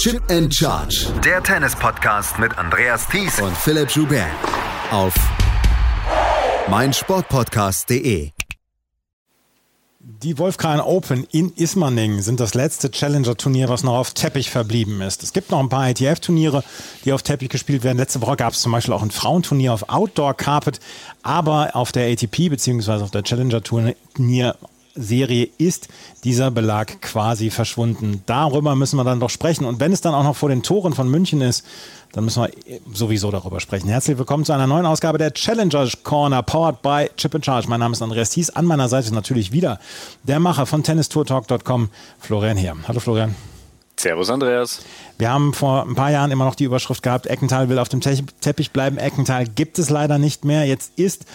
Chip and Charge. Der Tennis-Podcast mit Andreas Thies und Philipp Joubert. Auf meinsportpodcast.de. Die Wolfgang Open in Ismaning sind das letzte Challenger-Turnier, was noch auf Teppich verblieben ist. Es gibt noch ein paar ITF-Turniere, die auf Teppich gespielt werden. Letzte Woche gab es zum Beispiel auch ein Frauenturnier auf Outdoor Carpet, aber auf der ATP bzw. auf der Challenger-Turnier Serie ist dieser Belag quasi verschwunden. Darüber müssen wir dann doch sprechen. Und wenn es dann auch noch vor den Toren von München ist, dann müssen wir sowieso darüber sprechen. Herzlich willkommen zu einer neuen Ausgabe der Challenger Corner, powered by Chip and Charge. Mein Name ist Andreas Thies. An meiner Seite ist natürlich wieder der Macher von tennistourtalk.com, Florian Heer. Hallo Florian. Servus Andreas. Wir haben vor ein paar Jahren immer noch die Überschrift gehabt, Eckenthal will auf dem Teppich bleiben. Eckenthal gibt es leider nicht mehr. Jetzt ist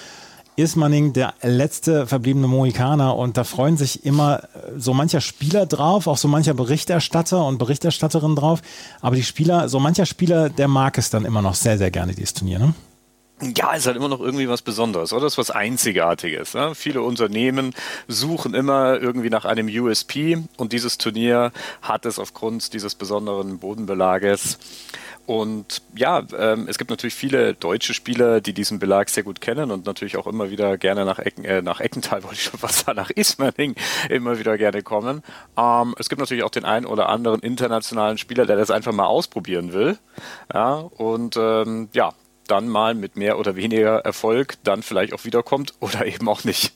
Ismaning der letzte verbliebene Mohikaner und da freuen sich immer äh, so mancher Spieler drauf, auch so mancher Berichterstatter und Berichterstatterin drauf. Aber die Spieler, so mancher Spieler, der mag es dann immer noch sehr, sehr gerne, dieses Turnier, ne? Ja, ist halt immer noch irgendwie was Besonderes, oder? Das ist was Einzigartiges. Ne? Viele Unternehmen suchen immer irgendwie nach einem USP und dieses Turnier hat es aufgrund dieses besonderen Bodenbelages. Und ja, ähm, es gibt natürlich viele deutsche Spieler, die diesen Belag sehr gut kennen und natürlich auch immer wieder gerne nach, Ecken, äh, nach Eckental, wollte ich schon fast sagen, nach Ismaning immer wieder gerne kommen. Ähm, es gibt natürlich auch den einen oder anderen internationalen Spieler, der das einfach mal ausprobieren will. Ja, und ähm, ja, dann mal mit mehr oder weniger Erfolg dann vielleicht auch wiederkommt oder eben auch nicht.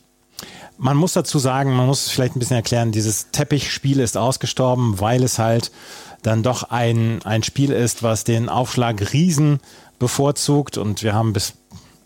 Man muss dazu sagen, man muss vielleicht ein bisschen erklären, dieses Teppichspiel ist ausgestorben, weil es halt dann doch ein, ein Spiel ist, was den Aufschlag Riesen bevorzugt. Und wir haben bis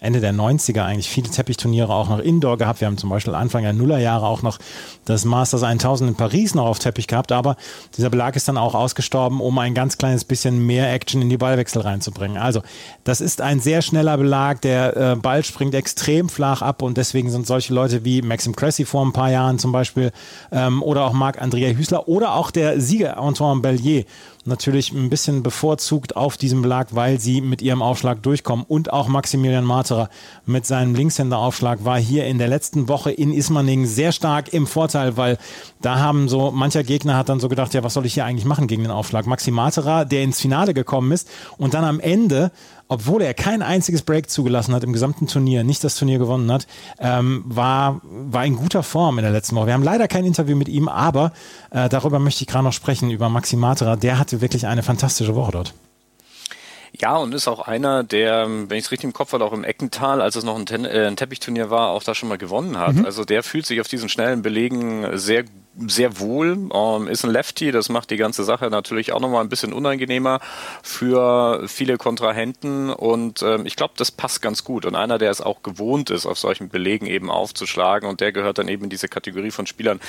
Ende der 90er eigentlich viele Teppichturniere auch noch Indoor gehabt. Wir haben zum Beispiel Anfang der Nullerjahre auch noch das Masters 1000 in Paris noch auf Teppich gehabt, aber dieser Belag ist dann auch ausgestorben, um ein ganz kleines bisschen mehr Action in die Ballwechsel reinzubringen. Also das ist ein sehr schneller Belag, der äh, Ball springt extrem flach ab und deswegen sind solche Leute wie Maxim Cressy vor ein paar Jahren zum Beispiel ähm, oder auch Marc-Andrea Hüßler oder auch der Sieger Antoine Bellier natürlich ein bisschen bevorzugt auf diesem Belag, weil sie mit ihrem Aufschlag durchkommen. Und auch Maximilian Marterer mit seinem Linkshänderaufschlag war hier in der letzten Woche in Ismaning sehr stark im Vorteil, weil da haben so, mancher Gegner hat dann so gedacht, ja, was soll ich hier eigentlich machen gegen den Aufschlag? Maxi Marterer, der ins Finale gekommen ist und dann am Ende obwohl er kein einziges Break zugelassen hat im gesamten Turnier, nicht das Turnier gewonnen hat, ähm, war, war in guter Form in der letzten Woche. Wir haben leider kein Interview mit ihm, aber äh, darüber möchte ich gerade noch sprechen, über Maxi Matera. Der hatte wirklich eine fantastische Woche dort. Ja, und ist auch einer, der, wenn ich es richtig im Kopf habe, auch im Eckental, als es noch ein, Ten äh, ein Teppichturnier war, auch da schon mal gewonnen hat. Mhm. Also der fühlt sich auf diesen schnellen Belegen sehr gut sehr wohl, ähm, ist ein Lefty, das macht die ganze Sache natürlich auch nochmal ein bisschen unangenehmer für viele Kontrahenten. Und ähm, ich glaube, das passt ganz gut. Und einer, der es auch gewohnt ist, auf solchen Belegen eben aufzuschlagen und der gehört dann eben in diese Kategorie von Spielern,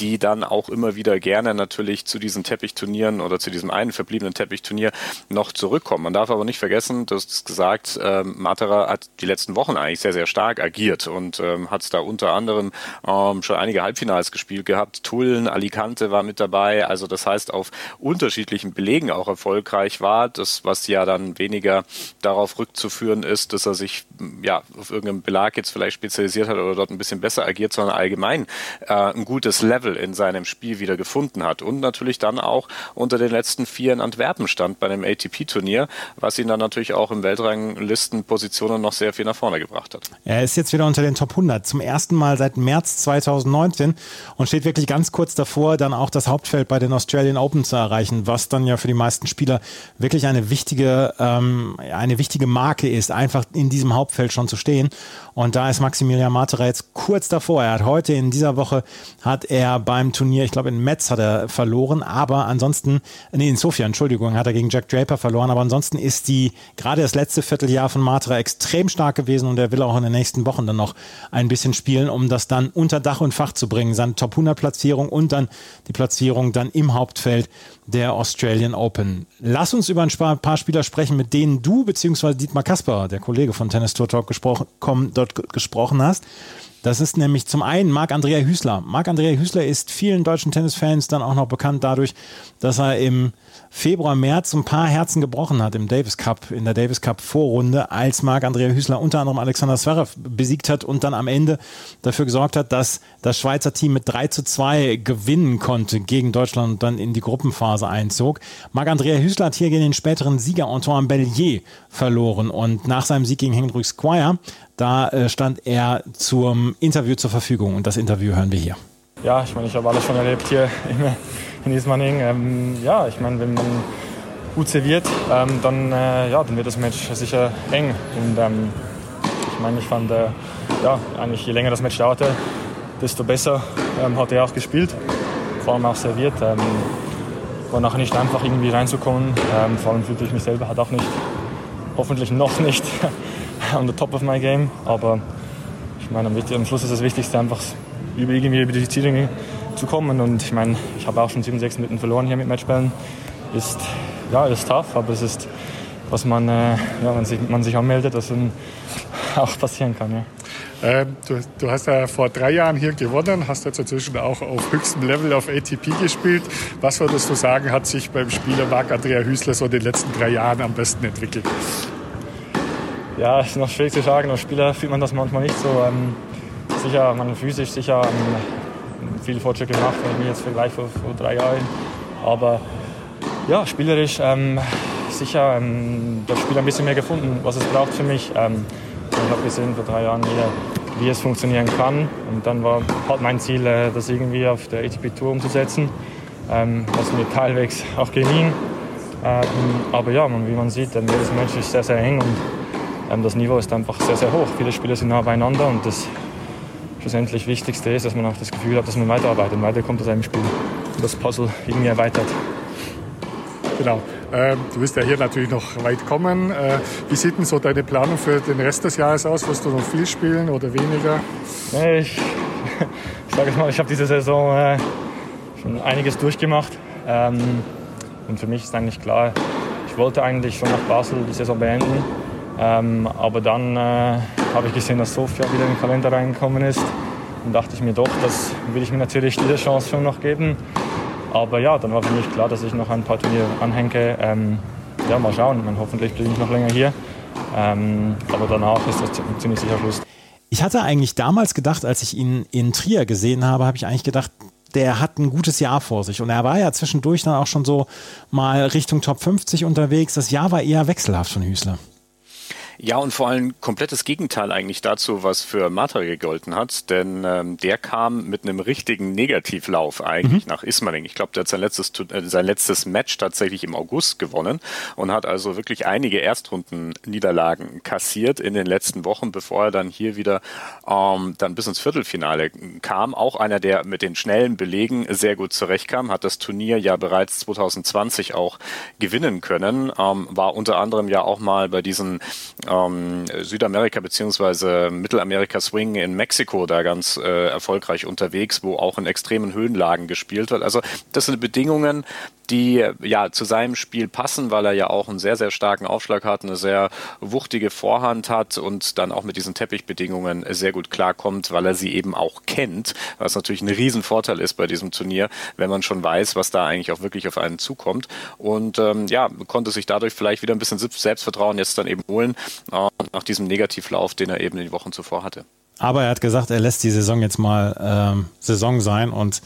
die dann auch immer wieder gerne natürlich zu diesen Teppichturnieren oder zu diesem einen verbliebenen Teppichturnier noch zurückkommen. Man darf aber nicht vergessen, du hast gesagt, ähm, Matera hat die letzten Wochen eigentlich sehr, sehr stark agiert und ähm, hat da unter anderem ähm, schon einige Halbfinals gespielt gehabt, Tulln, Alicante war mit dabei. Also das heißt, auf unterschiedlichen Belegen auch erfolgreich war. Das, was ja dann weniger darauf rückzuführen ist, dass er sich ja auf irgendeinem Belag jetzt vielleicht spezialisiert hat oder dort ein bisschen besser agiert, sondern allgemein äh, ein gutes Level in seinem Spiel wieder gefunden hat. Und natürlich dann auch unter den letzten vier in Antwerpen stand bei einem ATP-Turnier, was ihn dann natürlich auch im Weltranglistenpositionen noch sehr viel nach vorne gebracht hat. Er ist jetzt wieder unter den Top 100 zum ersten Mal seit März 2019 und steht wirklich ganz ganz kurz davor, dann auch das Hauptfeld bei den Australian Open zu erreichen, was dann ja für die meisten Spieler wirklich eine wichtige, ähm, eine wichtige Marke ist, einfach in diesem Hauptfeld schon zu stehen. Und da ist Maximilian Matera jetzt kurz davor. Er hat heute in dieser Woche hat er beim Turnier, ich glaube in Metz hat er verloren, aber ansonsten, nee, in Sofia, Entschuldigung, hat er gegen Jack Draper verloren, aber ansonsten ist die, gerade das letzte Vierteljahr von Matera extrem stark gewesen und er will auch in den nächsten Wochen dann noch ein bisschen spielen, um das dann unter Dach und Fach zu bringen. Seine Top 100 Platzierung Platzierung und dann die Platzierung dann im Hauptfeld der Australian Open. Lass uns über ein paar Spieler sprechen, mit denen du bzw. Dietmar Kasper, der Kollege von Tennis Tour Talk, gesprochen, dort gesprochen hast. Das ist nämlich zum einen Marc-Andrea Hüßler. Marc-Andrea Hüßler ist vielen deutschen Tennisfans dann auch noch bekannt dadurch, dass er im Februar, März ein paar Herzen gebrochen hat im Davis Cup, in der Davis Cup Vorrunde, als Marc-Andrea Hüßler unter anderem Alexander Zverev besiegt hat und dann am Ende dafür gesorgt hat, dass das Schweizer Team mit 3 zu 2 gewinnen konnte gegen Deutschland und dann in die Gruppenphase einzog. Marc-Andrea Hüßler hat hier gegen den späteren Sieger Antoine Bellier verloren und nach seinem Sieg gegen Hendrik Squire, da äh, stand er zum Interview zur Verfügung und das Interview hören wir hier. Ja, ich meine, ich habe alles schon erlebt hier in Ismaning. Ähm, ja, ich meine, wenn man gut serviert, ähm, dann, äh, ja, dann wird das Match sicher eng. Und ähm, ich meine, ich fand, äh, ja, eigentlich je länger das Match dauerte, desto besser ähm, hat er auch gespielt. Vor allem auch serviert. Ähm, war nachher nicht einfach irgendwie reinzukommen. Ähm, vor allem fühlte ich mich selber halt auch nicht, hoffentlich noch nicht on the top of my game. Aber ich meine, am Schluss ist das Wichtigste einfach irgendwie über die Ziele zu kommen. Und ich meine, ich habe auch schon 7, 6 Minuten verloren hier mit Matchbällen. Ist, ja, ist tough, aber es ist, was man, äh, ja, wenn sich, man sich anmeldet, was dann auch passieren kann. Ja. Ähm, du, du, hast ja vor drei Jahren hier gewonnen, hast jetzt inzwischen auch auf höchstem Level auf ATP gespielt. Was würdest du sagen, hat sich beim Spieler Marc-Andrea Hüßler so in den letzten drei Jahren am besten entwickelt? Ja, ist noch schwierig zu sagen. Als Spieler fühlt man das manchmal nicht so. Ähm, sicher, man physisch sicher ähm, viel Fortschritte gemacht, wenn ich mich jetzt vergleiche vor, vor drei Jahren. Aber ja, spielerisch ähm, sicher ähm, das Spiel ein bisschen mehr gefunden, was es braucht für mich. Ähm, ich habe gesehen vor drei Jahren, wie, wie, es funktionieren kann. Und dann war halt mein Ziel, äh, das irgendwie auf der ATP Tour umzusetzen, ähm, was mir teilweise auch gelingt. Ähm, aber ja, wie man sieht, jedes Match ist sehr, sehr eng und ähm, das Niveau ist einfach sehr, sehr hoch. Viele Spieler sind nah beieinander und das schlussendlich Wichtigste ist, dass man auch das Gefühl hat, dass man weiterarbeitet und weiterkommt aus einem Spiel. Und das Puzzle irgendwie erweitert. Genau. Ähm, du wirst ja hier natürlich noch weit kommen. Äh, wie sieht denn so deine Planung für den Rest des Jahres aus? Wirst du noch viel spielen oder weniger? Nee, ich, ich sage mal, ich habe diese Saison äh, schon einiges durchgemacht. Ähm, und für mich ist eigentlich klar, ich wollte eigentlich schon nach Basel die Saison beenden. Ähm, aber dann äh, habe ich gesehen, dass Sofia wieder in den Kalender reingekommen ist. Und dachte ich mir doch, das will ich mir natürlich diese Chance schon noch geben. Aber ja, dann war für mich klar, dass ich noch ein paar Turniere anhänge. Ähm, ja, mal schauen. Meine, hoffentlich bleibe ich noch länger hier. Ähm, aber danach ist das ziemlich sicher Schluss. Ich hatte eigentlich damals gedacht, als ich ihn in Trier gesehen habe, habe ich eigentlich gedacht, der hat ein gutes Jahr vor sich. Und er war ja zwischendurch dann auch schon so mal Richtung Top 50 unterwegs. Das Jahr war eher wechselhaft von Hüßler. Ja, und vor allem komplettes Gegenteil eigentlich dazu, was für Mata gegolten hat, denn ähm, der kam mit einem richtigen Negativlauf eigentlich mhm. nach Ismaning. Ich glaube, der hat sein letztes, äh, sein letztes Match tatsächlich im August gewonnen und hat also wirklich einige Erstrunden-Niederlagen kassiert in den letzten Wochen, bevor er dann hier wieder ähm, dann bis ins Viertelfinale kam. Auch einer, der mit den schnellen Belegen sehr gut zurechtkam, hat das Turnier ja bereits 2020 auch gewinnen können, ähm, war unter anderem ja auch mal bei diesen ähm, Südamerika beziehungsweise Mittelamerika Swing in Mexiko da ganz äh, erfolgreich unterwegs, wo auch in extremen Höhenlagen gespielt wird. Also das sind Bedingungen, die ja zu seinem Spiel passen, weil er ja auch einen sehr, sehr starken Aufschlag hat, eine sehr wuchtige Vorhand hat und dann auch mit diesen Teppichbedingungen sehr gut klarkommt, weil er sie eben auch kennt, was natürlich ein Riesenvorteil ist bei diesem Turnier, wenn man schon weiß, was da eigentlich auch wirklich auf einen zukommt. Und ähm, ja, konnte sich dadurch vielleicht wieder ein bisschen Selbstvertrauen jetzt dann eben holen, nach diesem Negativlauf, den er eben in den Wochen zuvor hatte. Aber er hat gesagt, er lässt die Saison jetzt mal ähm, Saison sein und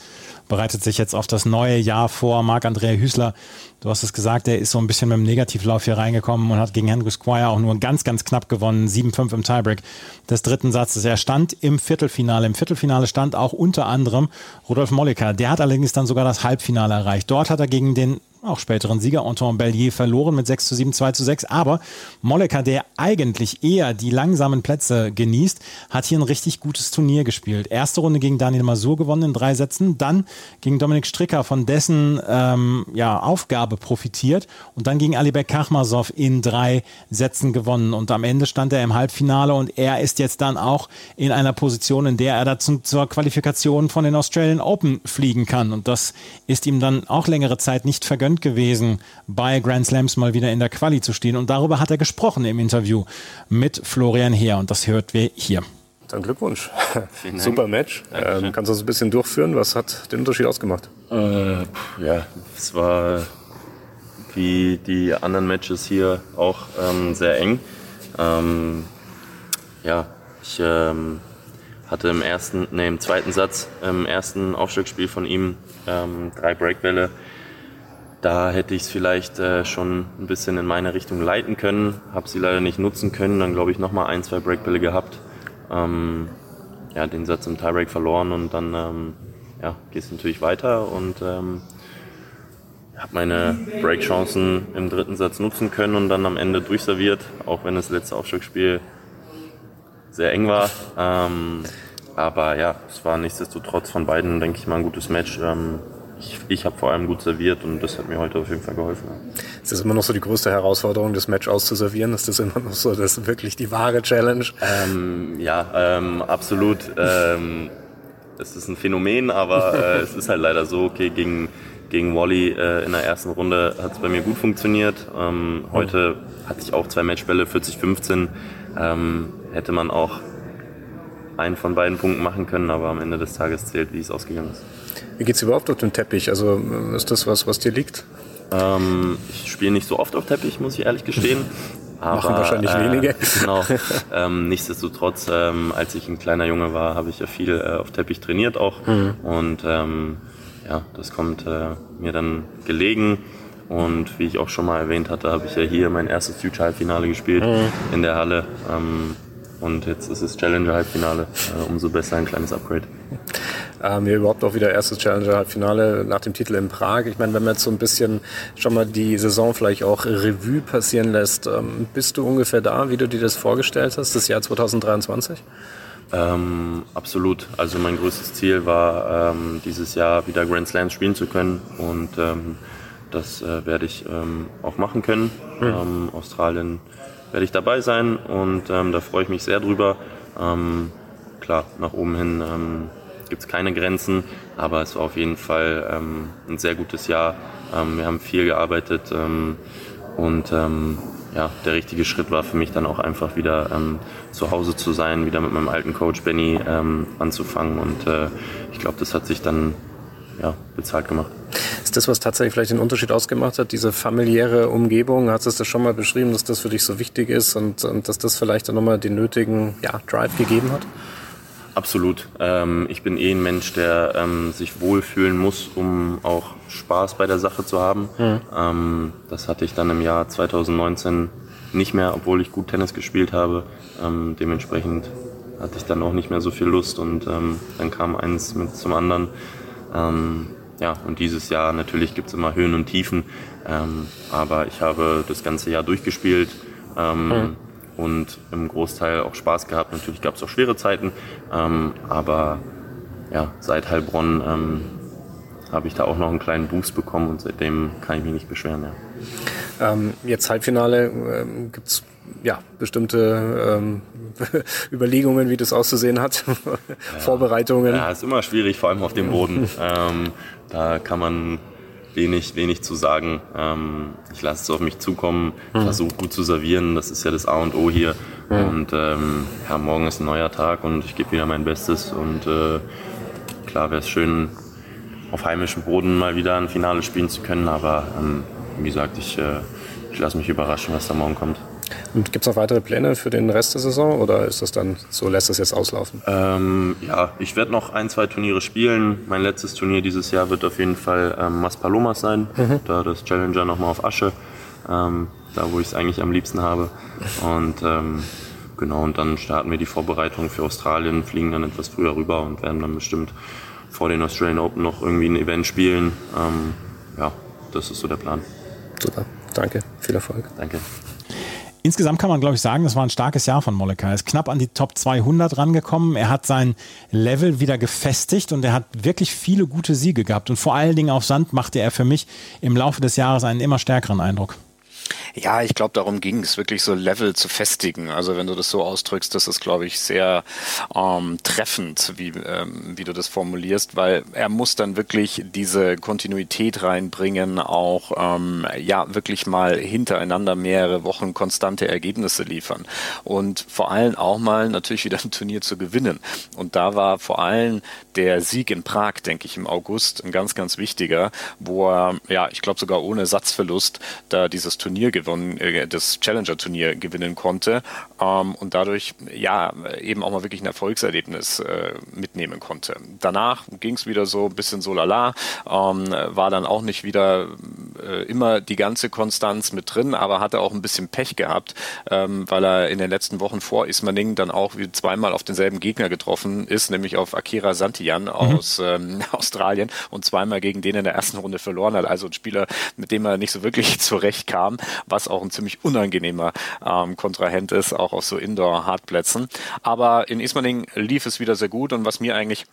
bereitet sich jetzt auf das neue Jahr vor. Marc-Andrea Hüßler, du hast es gesagt, er ist so ein bisschen mit dem Negativlauf hier reingekommen und hat gegen Henry Squire auch nur ganz, ganz knapp gewonnen. 7-5 im Tiebreak des dritten Satzes. Er stand im Viertelfinale. Im Viertelfinale stand auch unter anderem Rudolf Molliker. Der hat allerdings dann sogar das Halbfinale erreicht. Dort hat er gegen den auch späteren Sieger Antoine Bellier verloren mit 6 zu 7, 2 zu 6. Aber Molleker, der eigentlich eher die langsamen Plätze genießt, hat hier ein richtig gutes Turnier gespielt. Erste Runde gegen Daniel Masur gewonnen in drei Sätzen, dann gegen Dominik Stricker von dessen ähm, ja, Aufgabe profitiert und dann gegen Alibek Kachmasov in drei Sätzen gewonnen. Und am Ende stand er im Halbfinale und er ist jetzt dann auch in einer Position, in der er dazu zur Qualifikation von den Australian Open fliegen kann. Und das ist ihm dann auch längere Zeit nicht vergönnt verwöhnt gewesen, bei Grand Slams mal wieder in der Quali zu stehen. Und darüber hat er gesprochen im Interview mit Florian Heer. Und das hört wir hier. Dann Glückwunsch. Super Match. Ähm, kannst du uns ein bisschen durchführen? Was hat den Unterschied ausgemacht? Äh, ja, es war wie die anderen Matches hier auch ähm, sehr eng. Ähm, ja, ich ähm, hatte im ersten, nee, im zweiten Satz, im ersten Aufschlagspiel von ihm ähm, drei Breakbälle. Da hätte ich es vielleicht äh, schon ein bisschen in meine Richtung leiten können, habe sie leider nicht nutzen können. Dann glaube ich nochmal ein, zwei Breakbälle gehabt. Ähm, ja, den Satz im Tiebreak verloren und dann ähm, ja, geht es natürlich weiter und ähm, habe meine Breakchancen im dritten Satz nutzen können und dann am Ende durchserviert, auch wenn das letzte Aufschlagspiel sehr eng war. Ähm, aber ja, es war nichtsdestotrotz von beiden, denke ich mal, ein gutes Match. Ähm, ich, ich habe vor allem gut serviert und das hat mir heute auf jeden Fall geholfen. Ist das immer noch so die größte Herausforderung, das Match auszuservieren? Ist das immer noch so, das ist wirklich die wahre Challenge? Ähm, ja, ähm, absolut. Ähm, es ist ein Phänomen, aber äh, es ist halt leider so, okay, gegen, gegen Wally äh, in der ersten Runde hat es bei mir gut funktioniert. Ähm, heute hatte ich auch zwei Matchbälle, 40-15. Ähm, hätte man auch einen von beiden Punkten machen können, aber am Ende des Tages zählt, wie es ausgegangen ist. Wie geht's überhaupt auf den Teppich? Also ist das was, was dir liegt? Ähm, ich spiele nicht so oft auf Teppich, muss ich ehrlich gestehen. Aber, Machen wahrscheinlich äh, wenige. Genau. ähm, nichtsdestotrotz, ähm, als ich ein kleiner Junge war, habe ich ja viel äh, auf Teppich trainiert auch. Mhm. Und ähm, ja, das kommt äh, mir dann gelegen. Und wie ich auch schon mal erwähnt hatte, habe ich ja hier mein erstes Future-Halbfinale gespielt mhm. in der Halle. Ähm, und jetzt ist es Challenger-Halbfinale. Äh, umso besser ein kleines Upgrade. Ähm, hier überhaupt auch wieder erstes Challenger-Halbfinale nach dem Titel in Prag. Ich meine, wenn man jetzt so ein bisschen schon mal die Saison vielleicht auch Revue passieren lässt, ähm, bist du ungefähr da, wie du dir das vorgestellt hast, das Jahr 2023? Ähm, absolut. Also mein größtes Ziel war, ähm, dieses Jahr wieder Grand Slams spielen zu können und ähm, das äh, werde ich ähm, auch machen können. Mhm. Australien werde ich dabei sein und da freue ich mich sehr drüber. klar, nach oben hin gibt es keine Grenzen, aber es war auf jeden Fall ähm, ein sehr gutes Jahr. Ähm, wir haben viel gearbeitet ähm, und ähm, ja, der richtige Schritt war für mich dann auch einfach wieder ähm, zu Hause zu sein, wieder mit meinem alten Coach Benny ähm, anzufangen und äh, ich glaube, das hat sich dann ja, bezahlt gemacht. Ist das, was tatsächlich vielleicht den Unterschied ausgemacht hat, diese familiäre Umgebung? Hast du das schon mal beschrieben, dass das für dich so wichtig ist und, und dass das vielleicht dann nochmal den nötigen ja, Drive gegeben hat? Absolut. Ähm, ich bin eh ein Mensch, der ähm, sich wohlfühlen muss, um auch Spaß bei der Sache zu haben. Mhm. Ähm, das hatte ich dann im Jahr 2019 nicht mehr, obwohl ich gut Tennis gespielt habe. Ähm, dementsprechend hatte ich dann auch nicht mehr so viel Lust und ähm, dann kam eins mit zum anderen. Ähm, ja, und dieses Jahr natürlich gibt es immer Höhen und Tiefen, aber ich habe das ganze Jahr durchgespielt. Mhm und im Großteil auch Spaß gehabt. Natürlich gab es auch schwere Zeiten, ähm, aber ja, seit Heilbronn ähm, habe ich da auch noch einen kleinen Boost bekommen und seitdem kann ich mich nicht beschweren. Ja. Ähm, jetzt Halbfinale, ähm, gibt es ja, bestimmte ähm, Überlegungen, wie das auszusehen hat, ja, Vorbereitungen? Ja, ist immer schwierig, vor allem auf dem Boden. ähm, da kann man wenig, wenig zu sagen. Ähm, ich lasse es auf mich zukommen, mhm. versuche gut zu servieren, das ist ja das A und O hier. Mhm. Und ähm, ja, morgen ist ein neuer Tag und ich gebe wieder mein Bestes. Und äh, klar wäre es schön, auf heimischem Boden mal wieder ein Finale spielen zu können, aber ähm, wie gesagt, ich, äh, ich lasse mich überraschen, was da morgen kommt. Und gibt es noch weitere Pläne für den Rest der Saison oder ist das dann so, lässt das jetzt auslaufen? Ähm, ja, ich werde noch ein, zwei Turniere spielen. Mein letztes Turnier dieses Jahr wird auf jeden Fall ähm, Maspalomas sein, mhm. da das Challenger nochmal auf Asche, ähm, da wo ich es eigentlich am liebsten habe. Und ähm, genau, und dann starten wir die Vorbereitung für Australien, fliegen dann etwas früher rüber und werden dann bestimmt vor den Australian Open noch irgendwie ein Event spielen. Ähm, ja, das ist so der Plan. Super, danke, viel Erfolg. Danke. Insgesamt kann man, glaube ich, sagen, das war ein starkes Jahr von Moleka. Er ist knapp an die Top 200 rangekommen. Er hat sein Level wieder gefestigt und er hat wirklich viele gute Siege gehabt. Und vor allen Dingen auf Sand machte er für mich im Laufe des Jahres einen immer stärkeren Eindruck. Ja, ich glaube, darum ging es, wirklich so Level zu festigen. Also wenn du das so ausdrückst, das ist, glaube ich, sehr ähm, treffend, wie, ähm, wie du das formulierst, weil er muss dann wirklich diese Kontinuität reinbringen, auch ähm, ja wirklich mal hintereinander mehrere Wochen konstante Ergebnisse liefern und vor allem auch mal natürlich wieder ein Turnier zu gewinnen. Und da war vor allem der Sieg in Prag, denke ich, im August ein ganz, ganz wichtiger, wo er, ja, ich glaube sogar ohne Satzverlust da dieses Turnier gewonnen, äh, das Challenger-Turnier gewinnen konnte ähm, und dadurch ja eben auch mal wirklich ein Erfolgserlebnis äh, mitnehmen konnte. Danach ging es wieder so ein bisschen so lala, ähm, war dann auch nicht wieder äh, immer die ganze Konstanz mit drin, aber hatte auch ein bisschen Pech gehabt, ähm, weil er in den letzten Wochen vor Ismaning dann auch wie zweimal auf denselben Gegner getroffen ist, nämlich auf Akira Santian mhm. aus ähm, Australien und zweimal gegen den in der ersten Runde verloren hat. Also ein Spieler, mit dem er nicht so wirklich zurechtkam, was auch ein ziemlich unangenehmer ähm, Kontrahent ist, auch auf so Indoor-Hartplätzen. Aber in Ismaning lief es wieder sehr gut und was mir eigentlich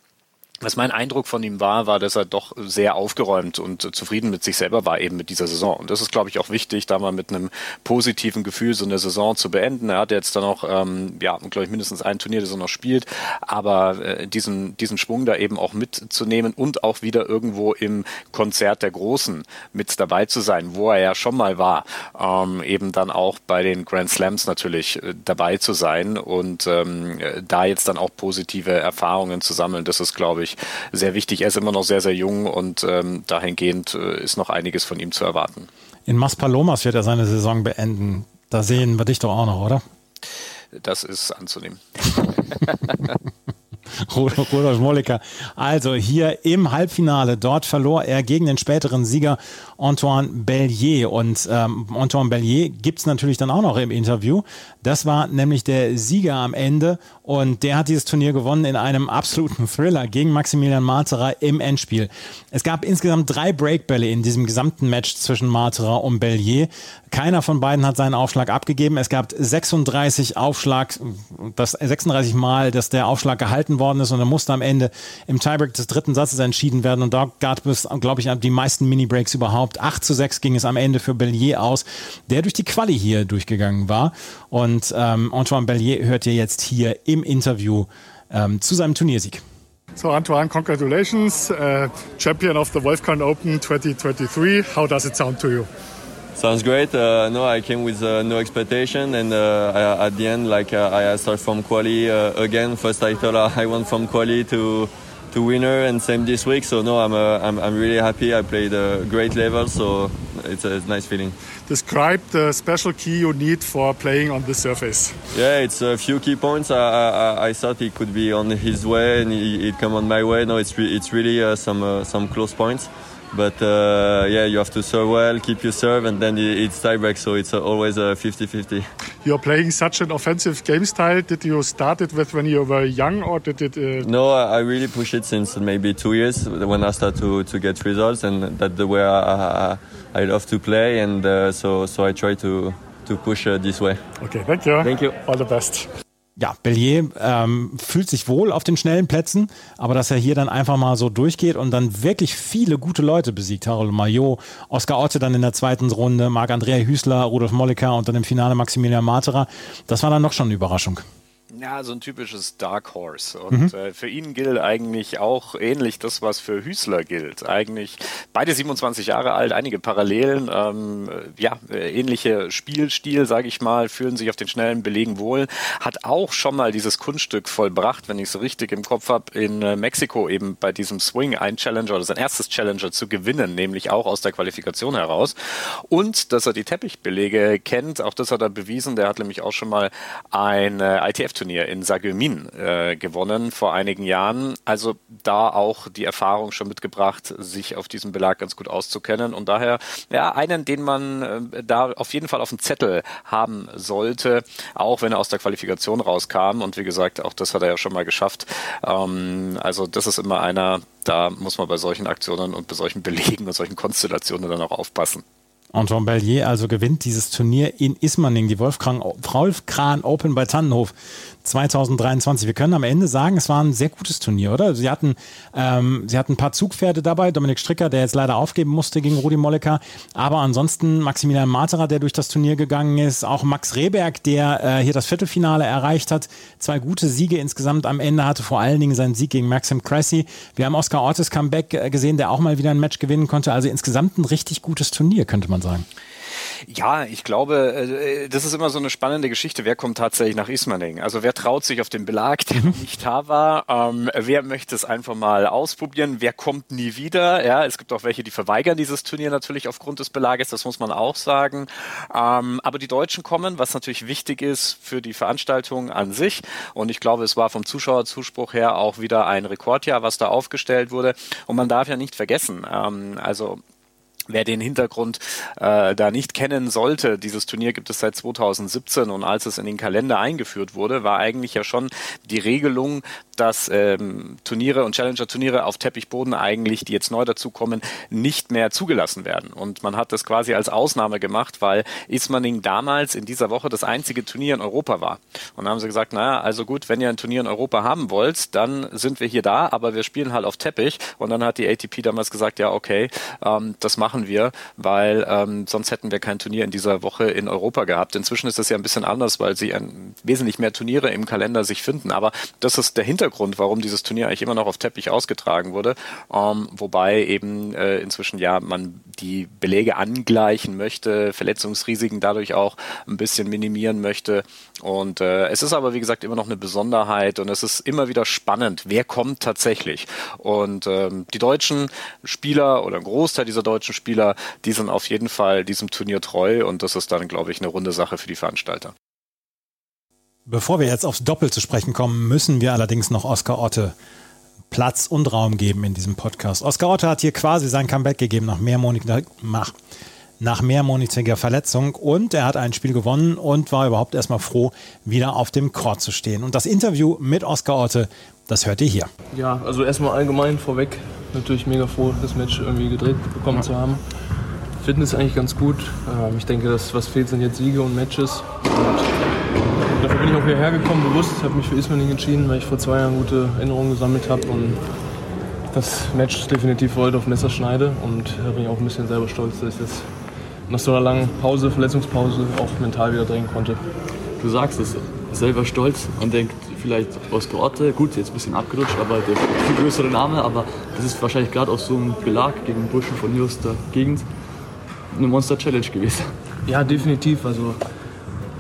was mein Eindruck von ihm war, war, dass er doch sehr aufgeräumt und zufrieden mit sich selber war, eben mit dieser Saison. Und das ist, glaube ich, auch wichtig, da mal mit einem positiven Gefühl so eine Saison zu beenden. Er hat jetzt dann noch, ähm, ja, glaube ich, mindestens ein Turnier, das er noch spielt, aber äh, diesen, diesen Schwung da eben auch mitzunehmen und auch wieder irgendwo im Konzert der Großen mit dabei zu sein, wo er ja schon mal war, ähm, eben dann auch bei den Grand Slams natürlich äh, dabei zu sein und ähm, da jetzt dann auch positive Erfahrungen zu sammeln, das ist, glaube ich, ich, sehr wichtig. Er ist immer noch sehr, sehr jung und ähm, dahingehend äh, ist noch einiges von ihm zu erwarten. In Maspalomas wird er seine Saison beenden. Da sehen wir dich doch auch noch, oder? Das ist anzunehmen. Rudolf Molliker. Also hier im Halbfinale, dort verlor er gegen den späteren Sieger Antoine Bellier. Und ähm, Antoine Bellier gibt es natürlich dann auch noch im Interview. Das war nämlich der Sieger am Ende und der hat dieses Turnier gewonnen in einem absoluten Thriller gegen Maximilian Marterer im Endspiel. Es gab insgesamt drei Breakbälle in diesem gesamten Match zwischen Marterer und Bellier. Keiner von beiden hat seinen Aufschlag abgegeben. Es gab 36 Aufschlag, das 36 Mal, dass der Aufschlag gehalten worden ist und er musste am Ende im Tiebreak des dritten Satzes entschieden werden. Und da gab es, glaube ich, die meisten Mini-Breaks überhaupt. 8 zu 6 ging es am Ende für Bellier aus, der durch die Quali hier durchgegangen war. Und ähm, Antoine Bellier hört ihr jetzt hier im Interview ähm, zu seinem Turniersieg. So Antoine, congratulations, uh, champion of the Wolfgang Open 2023. How does it sound to you? Sounds great. Uh, no, I came with uh, no expectation, and uh, I, at the end, like uh, I start from quali uh, again. First I title I won from quali to to winner, and same this week. So no, I'm uh, I'm, I'm really happy. I played a great level, so it's a, it's a nice feeling. Describe the special key you need for playing on the surface. Yeah, it's a few key points. I, I, I thought he could be on his way, and he, would come on my way. No, it's re it's really some some close points. But uh, yeah, you have to serve well, keep your serve, and then it's tiebreak, so it's always a 50-50. You're playing such an offensive game style. Did you start it with when you were young, or did it? Uh... No, I really push it since maybe two years when I start to, to get results, and that's the way I, I, I love to play, and uh, so so I try to to push uh, this way. Okay, thank you. Thank you. All the best. Ja, Bellier ähm, fühlt sich wohl auf den schnellen Plätzen, aber dass er hier dann einfach mal so durchgeht und dann wirklich viele gute Leute besiegt. Harold Maillot, Oskar Otte dann in der zweiten Runde, Marc-Andrea Hüßler, Rudolf Molliker und dann im Finale Maximilian Materer. Das war dann noch schon eine Überraschung. Ja, so ein typisches Dark Horse. Und mhm. äh, für ihn gilt eigentlich auch ähnlich das, was für Hüßler gilt. Eigentlich beide 27 Jahre alt, einige Parallelen, ähm, ja, äh, ähnliche Spielstil, sage ich mal, fühlen sich auf den schnellen Belegen wohl. Hat auch schon mal dieses Kunststück vollbracht, wenn ich es richtig im Kopf habe, in äh, Mexiko eben bei diesem Swing ein Challenger oder sein erstes Challenger zu gewinnen, nämlich auch aus der Qualifikation heraus. Und dass er die Teppichbelege kennt, auch das hat er bewiesen. Der hat nämlich auch schon mal ein äh, ITF-Turnier Turnier in Sagömin äh, gewonnen vor einigen Jahren. Also da auch die Erfahrung schon mitgebracht, sich auf diesem Belag ganz gut auszukennen und daher ja einen, den man äh, da auf jeden Fall auf dem Zettel haben sollte, auch wenn er aus der Qualifikation rauskam und wie gesagt, auch das hat er ja schon mal geschafft. Ähm, also das ist immer einer, da muss man bei solchen Aktionen und bei solchen Belegen und solchen Konstellationen dann auch aufpassen. Antoine Bellier also gewinnt dieses Turnier in Ismaning, die Wolfkran, Wolfkran Open bei Tannenhof. 2023. Wir können am Ende sagen, es war ein sehr gutes Turnier, oder? Sie hatten, ähm, sie hatten ein paar Zugpferde dabei, Dominik Stricker, der jetzt leider aufgeben musste gegen Rudi Mollecker, aber ansonsten Maximilian Materer, der durch das Turnier gegangen ist, auch Max Rehberg, der äh, hier das Viertelfinale erreicht hat, zwei gute Siege insgesamt am Ende hatte, vor allen Dingen seinen Sieg gegen Maxim Cressy. Wir haben Oscar Ortiz Comeback äh, gesehen, der auch mal wieder ein Match gewinnen konnte, also insgesamt ein richtig gutes Turnier, könnte man sagen. Ja, ich glaube, äh, das ist immer so eine spannende Geschichte. Wer kommt tatsächlich nach Ismaning? Also wer traut sich auf den Belag, der mhm. nicht da war? Ähm, wer möchte es einfach mal ausprobieren? Wer kommt nie wieder? Ja, es gibt auch welche, die verweigern dieses Turnier natürlich aufgrund des Belages. Das muss man auch sagen. Ähm, aber die Deutschen kommen, was natürlich wichtig ist für die Veranstaltung an sich. Und ich glaube, es war vom Zuschauerzuspruch her auch wieder ein Rekordjahr, was da aufgestellt wurde. Und man darf ja nicht vergessen, ähm, also Wer den Hintergrund äh, da nicht kennen sollte, dieses Turnier gibt es seit 2017 und als es in den Kalender eingeführt wurde, war eigentlich ja schon die Regelung, dass ähm, Turniere und Challenger-Turniere auf Teppichboden eigentlich, die jetzt neu dazukommen, nicht mehr zugelassen werden. Und man hat das quasi als Ausnahme gemacht, weil Ismaning damals in dieser Woche das einzige Turnier in Europa war. Und dann haben sie gesagt, naja, also gut, wenn ihr ein Turnier in Europa haben wollt, dann sind wir hier da, aber wir spielen halt auf Teppich. Und dann hat die ATP damals gesagt, ja, okay, ähm, das machen wir, weil ähm, sonst hätten wir kein Turnier in dieser Woche in Europa gehabt. Inzwischen ist das ja ein bisschen anders, weil sie ein, wesentlich mehr Turniere im Kalender sich finden. Aber das ist der Hintergrund Hintergrund, warum dieses Turnier eigentlich immer noch auf Teppich ausgetragen wurde. Ähm, wobei eben äh, inzwischen ja man die Belege angleichen möchte, Verletzungsrisiken dadurch auch ein bisschen minimieren möchte. Und äh, es ist aber, wie gesagt, immer noch eine Besonderheit und es ist immer wieder spannend, wer kommt tatsächlich. Und ähm, die deutschen Spieler oder ein Großteil dieser deutschen Spieler, die sind auf jeden Fall diesem Turnier treu und das ist dann, glaube ich, eine runde Sache für die Veranstalter. Bevor wir jetzt aufs Doppel zu sprechen kommen, müssen wir allerdings noch Oskar Otte Platz und Raum geben in diesem Podcast. Oskar Otte hat hier quasi sein Comeback gegeben nach mehrmonatiger, nach mehrmonatiger Verletzung und er hat ein Spiel gewonnen und war überhaupt erstmal froh, wieder auf dem Court zu stehen. Und das Interview mit Oskar Otte, das hört ihr hier. Ja, also erstmal allgemein vorweg natürlich mega froh, das Match irgendwie gedreht bekommen ja. zu haben. Fitness eigentlich ganz gut. Ähm, ich denke, das, was fehlt, sind jetzt Siege und Matches. Und Dafür bin ich auch hierher gekommen, bewusst. Ich habe mich für Ismaning entschieden, weil ich vor zwei Jahren gute Erinnerungen gesammelt habe und das Match definitiv heute auf Messer schneide. Und da bin ich auch ein bisschen selber stolz, dass ich das nach so einer langen Pause, Verletzungspause, auch mental wieder drehen konnte. Du sagst es, selber stolz. Man denkt vielleicht Oscar Otte, gut, jetzt ein bisschen abgerutscht, aber der viel größere Name. Aber das ist wahrscheinlich gerade aus so einem Belag gegen Burschen von hier aus der Gegend eine Monster Challenge gewesen. Ja, definitiv. Also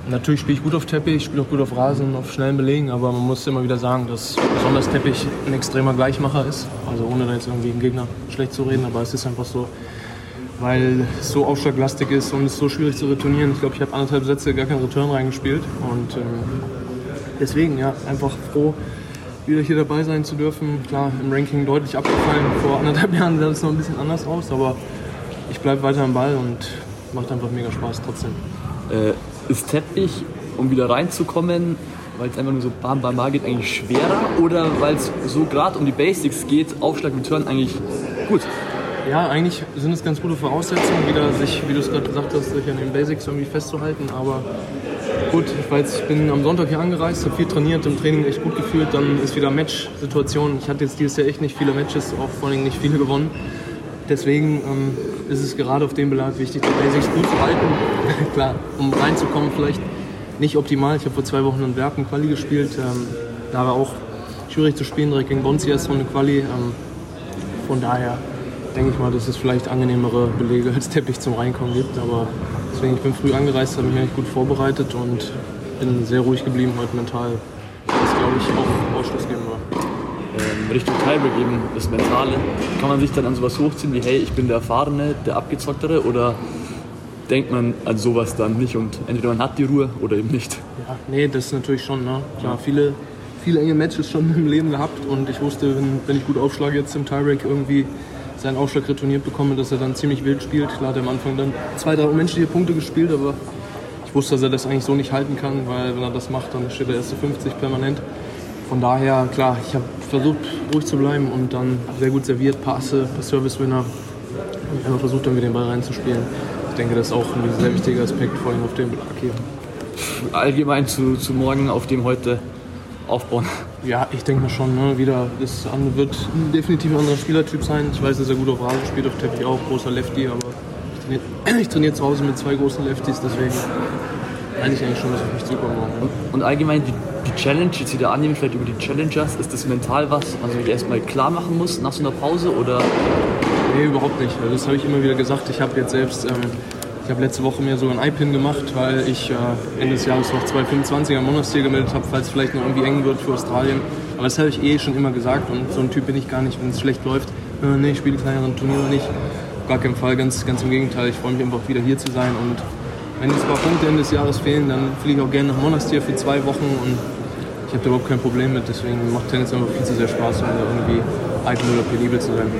Natürlich spiele ich gut auf Teppich, ich spiele auch gut auf Rasen, auf schnellen Belegen, aber man muss immer wieder sagen, dass besonders Teppich ein extremer Gleichmacher ist. Also ohne da jetzt irgendwie den Gegner schlecht zu reden, aber es ist einfach so, weil es so aufschlaglastig ist und es so schwierig zu retournieren. Ich glaube, ich habe anderthalb Sätze gar keinen Return reingespielt und ähm, deswegen ja, einfach froh, wieder hier dabei sein zu dürfen. Klar, im Ranking deutlich abgefallen. Vor anderthalb Jahren sah es noch ein bisschen anders aus, aber ich bleibe weiter am Ball und macht einfach mega Spaß trotzdem. Äh, ist Teppich, um wieder reinzukommen, weil es einfach nur so bam, bam, bam geht, eigentlich schwerer oder weil es so gerade um die Basics geht, Aufschlag, Return eigentlich gut? Ja, eigentlich sind es ganz gute Voraussetzungen, wieder sich, wie du es gerade gesagt hast, sich an den Basics irgendwie festzuhalten. Aber gut, ich, weiß, ich bin am Sonntag hier angereist, habe viel trainiert, im Training echt gut gefühlt. Dann ist wieder Match-Situation. Ich hatte jetzt dieses Jahr echt nicht viele Matches, auch vor allem nicht viele gewonnen. Deswegen ähm, ist es gerade auf dem Belag wichtig, die Basics gut zu halten. Klar, um reinzukommen, vielleicht nicht optimal. Ich habe vor zwei Wochen in Werken Quali gespielt. Ähm, da war auch schwierig zu spielen, direkt gegen Bonzi erst von der Quali. Ähm, von daher denke ich mal, dass es vielleicht angenehmere Belege als Teppich zum Reinkommen gibt. Aber deswegen, ich bin früh angereist, habe mich eigentlich gut vorbereitet und bin sehr ruhig geblieben heute mental. Das glaube ich auch ausschlussgebend war ähm, Richtung Tiebreak eben das Mentale. Kann man sich dann an sowas hochziehen wie, hey, ich bin der Erfahrene, der Abgezocktere oder denkt man an sowas dann nicht und entweder man hat die Ruhe oder eben nicht? Ja, nee, das ist natürlich schon, ne? Klar, viele, viele enge Matches schon im Leben gehabt und ich wusste, wenn, wenn ich gut aufschlage jetzt im Tiebreak irgendwie seinen Aufschlag retourniert bekomme, dass er dann ziemlich wild spielt. Klar hat er am Anfang dann zwei, drei menschliche Punkte gespielt, aber ich wusste, dass er das eigentlich so nicht halten kann, weil wenn er das macht, dann steht er erste 50 permanent. Von daher, klar, ich habe versucht, ruhig zu bleiben und dann sehr gut serviert, Passe, Service-Winner. Und einfach versucht, dann wieder den Ball reinzuspielen. Ich denke, das ist auch ein sehr wichtiger Aspekt, vor allem auf dem Belag hier. Allgemein zu, zu morgen, auf dem heute aufbauen? Ja, ich denke mal schon. Ne? Wieder, das wird definitiv ein anderer Spielertyp sein. Ich weiß, dass er gut auf Rasen spielt, auf Teppich auch, großer Lefty, aber ich trainiere, ich trainiere zu Hause mit zwei großen Lefties, deswegen weiß ich eigentlich schon, was auf mich zukommen wird. Und allgemein die, die Challenge, jetzt wieder annehmen, vielleicht über die Challengers, ist das mental was, was man sich erstmal klar machen muss nach so einer Pause oder? Nee, überhaupt nicht. Also das habe ich immer wieder gesagt. Ich habe jetzt selbst, ähm, ich habe letzte Woche mir sogar ein iPin gemacht, weil ich äh, Ende des Jahres noch 225 am Monatstier gemeldet habe, falls es vielleicht noch irgendwie eng wird für Australien. Aber das habe ich eh schon immer gesagt und so ein Typ bin ich gar nicht, wenn es schlecht läuft. Äh, nee, ich spiele kleineren Turniere nicht. Auf gar keinen Fall, ganz, ganz im Gegenteil. Ich freue mich einfach wieder hier zu sein und wenn ein paar Punkte Ende des Jahres fehlen, dann fliege ich auch gerne nach Monastir für zwei Wochen und ich habe da überhaupt kein Problem mit. Deswegen macht Tennis einfach viel zu sehr Spaß, um da irgendwie eitel oder penibel zu sein.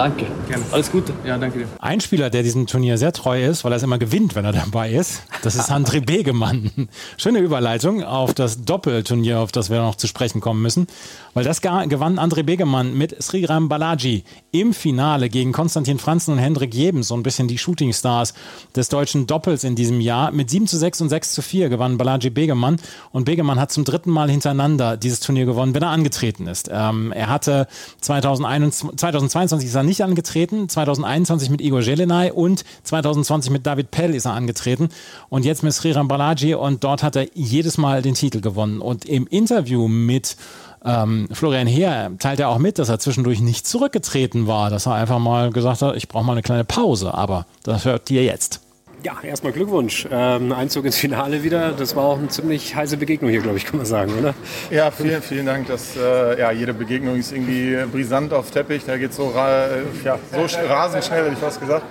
Danke. Gerne. Alles Gute. Ja, danke dir. Ein Spieler, der diesem Turnier sehr treu ist, weil er es immer gewinnt, wenn er dabei ist, das ist André Begemann. Schöne Überleitung auf das Doppelturnier, auf das wir noch zu sprechen kommen müssen. Weil das gewann André Begemann mit Sriram Balaji im Finale gegen Konstantin Franzen und Hendrik Jebens, so ein bisschen die Shootingstars des deutschen Doppels in diesem Jahr. Mit 7 zu 6 und 6 zu 4 gewann Balaji Begemann und Begemann hat zum dritten Mal hintereinander dieses Turnier gewonnen, wenn er angetreten ist. Ähm, er hatte 2021, 2022 ist er nicht angetreten, 2021 mit Igor Jelenay und 2020 mit David Pell ist er angetreten und jetzt mit Sriram Balaji und dort hat er jedes Mal den Titel gewonnen. Und im Interview mit ähm, Florian Heer teilt er auch mit, dass er zwischendurch nicht zurückgetreten war, dass er einfach mal gesagt hat, ich brauche mal eine kleine Pause, aber das hört ihr jetzt. Ja, erstmal Glückwunsch. Ähm, Einzug ins Finale wieder. Das war auch eine ziemlich heiße Begegnung hier, glaube ich, kann man sagen, oder? Ja, vielen, vielen Dank. Dass, äh, ja, jede Begegnung ist irgendwie brisant auf Teppich. Da geht so, ra ja, so rasend schnell, hätte ich fast gesagt.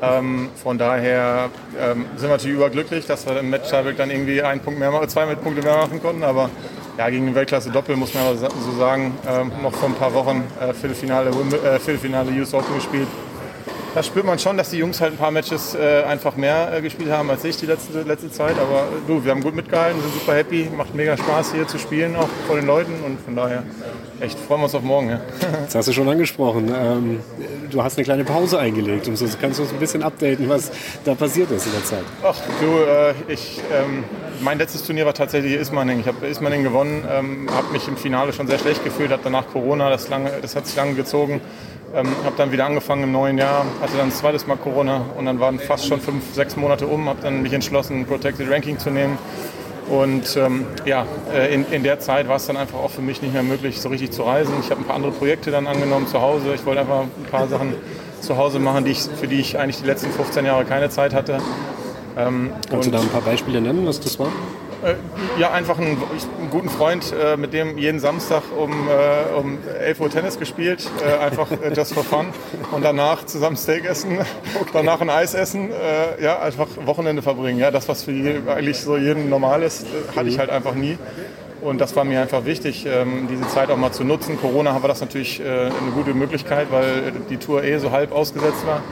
Ähm, von daher ähm, sind wir natürlich überglücklich, dass wir im Match dann irgendwie einen Punkt mehr zwei Punkte mehr machen konnten. Aber ja, gegen den Weltklasse Doppel muss man so sagen, ähm, noch vor ein paar Wochen äh, Viertelfinale, äh, Viertelfinale US Open gespielt da spürt man schon, dass die Jungs halt ein paar Matches äh, einfach mehr äh, gespielt haben als ich die letzte, letzte Zeit. Aber äh, du, wir haben gut mitgehalten, sind super happy, macht mega Spaß hier zu spielen, auch vor den Leuten. Und von daher echt freuen wir uns auf morgen. Ja. Das hast du schon angesprochen. Ähm, du hast eine kleine Pause eingelegt. Und so kannst du uns ein bisschen updaten, was da passiert ist in der Zeit. Ach du, äh, ich, ähm, mein letztes Turnier war tatsächlich Ismaning. Ich habe Ismaning gewonnen, ähm, habe mich im Finale schon sehr schlecht gefühlt, habe danach Corona, das, lange, das hat sich lange gezogen. Ähm, habe dann wieder angefangen im neuen Jahr, hatte dann das zweites Mal Corona und dann waren fast schon fünf, sechs Monate um, habe dann mich entschlossen, ein Protected Ranking zu nehmen. Und ähm, ja, äh, in, in der Zeit war es dann einfach auch für mich nicht mehr möglich, so richtig zu reisen. Ich habe ein paar andere Projekte dann angenommen zu Hause. Ich wollte einfach ein paar Sachen zu Hause machen, die ich, für die ich eigentlich die letzten 15 Jahre keine Zeit hatte. Ähm, Kannst du da ein paar Beispiele nennen, was das war? Äh, ja, einfach einen, einen guten Freund, äh, mit dem jeden Samstag um, äh, um 11 Uhr Tennis gespielt, äh, einfach äh, just for fun. Und danach zusammen Steak essen, okay. danach ein Eis essen, äh, ja, einfach Wochenende verbringen. Ja, das, was für jeden, eigentlich so jeden normal ist, hatte ich mhm. halt einfach nie. Und das war mir einfach wichtig, ähm, diese Zeit auch mal zu nutzen. Corona war das natürlich eine gute Möglichkeit, weil die Tour eh so halb ausgesetzt war.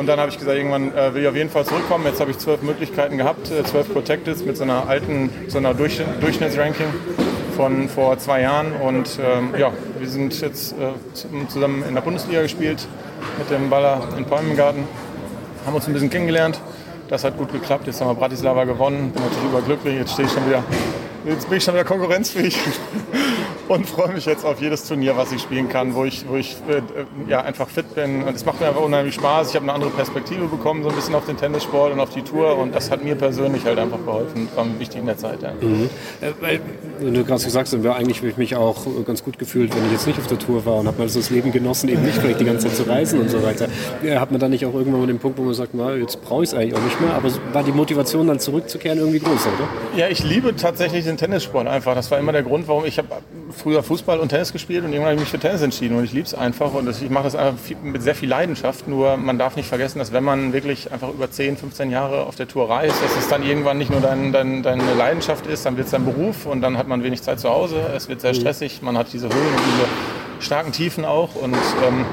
Und dann habe ich gesagt, irgendwann äh, will ich auf jeden Fall zurückkommen. Jetzt habe ich zwölf Möglichkeiten gehabt, äh, zwölf Protecteds mit so einer alten, so einer Durch Durchschnittsranking von vor zwei Jahren. Und ähm, ja, wir sind jetzt äh, zusammen in der Bundesliga gespielt mit dem Baller in Palmengarten. Haben uns ein bisschen kennengelernt. Das hat gut geklappt. Jetzt haben wir Bratislava gewonnen. Bin natürlich überglücklich. Jetzt stehe ich schon wieder, jetzt bin ich schon wieder konkurrenzfähig und freue mich jetzt auf jedes Turnier, was ich spielen kann, wo ich, wo ich äh, ja, einfach fit bin. Und es macht mir einfach unheimlich Spaß. Ich habe eine andere Perspektive bekommen, so ein bisschen auf den Tennissport und auf die Tour. Und das hat mir persönlich halt einfach geholfen. War wichtig in der Zeit. Ja. Mhm. Äh, weil, wenn du gerade gesagt hast, eigentlich habe ich mich auch ganz gut gefühlt, wenn ich jetzt nicht auf der Tour war und habe mal so das Leben genossen, eben nicht vielleicht die ganze Zeit zu reisen und so weiter. Ja, hat man dann nicht auch irgendwann mal den Punkt, wo man sagt, na, jetzt brauche ich es eigentlich auch nicht mehr. Aber war die Motivation dann zurückzukehren irgendwie größer, oder? Ja, ich liebe tatsächlich den Tennissport einfach. Das war immer der Grund, warum ich habe früher Fußball und Tennis gespielt und irgendwann habe ich mich für Tennis entschieden und ich liebe es einfach und ich mache das einfach mit sehr viel Leidenschaft. Nur man darf nicht vergessen, dass wenn man wirklich einfach über 10, 15 Jahre auf der Tour reist, dass es dann irgendwann nicht nur dein, dein, deine Leidenschaft ist, dann wird es dein Beruf und dann hat man wenig Zeit zu Hause. Es wird sehr mhm. stressig, man hat diese Höhen und diese starken Tiefen auch und ähm,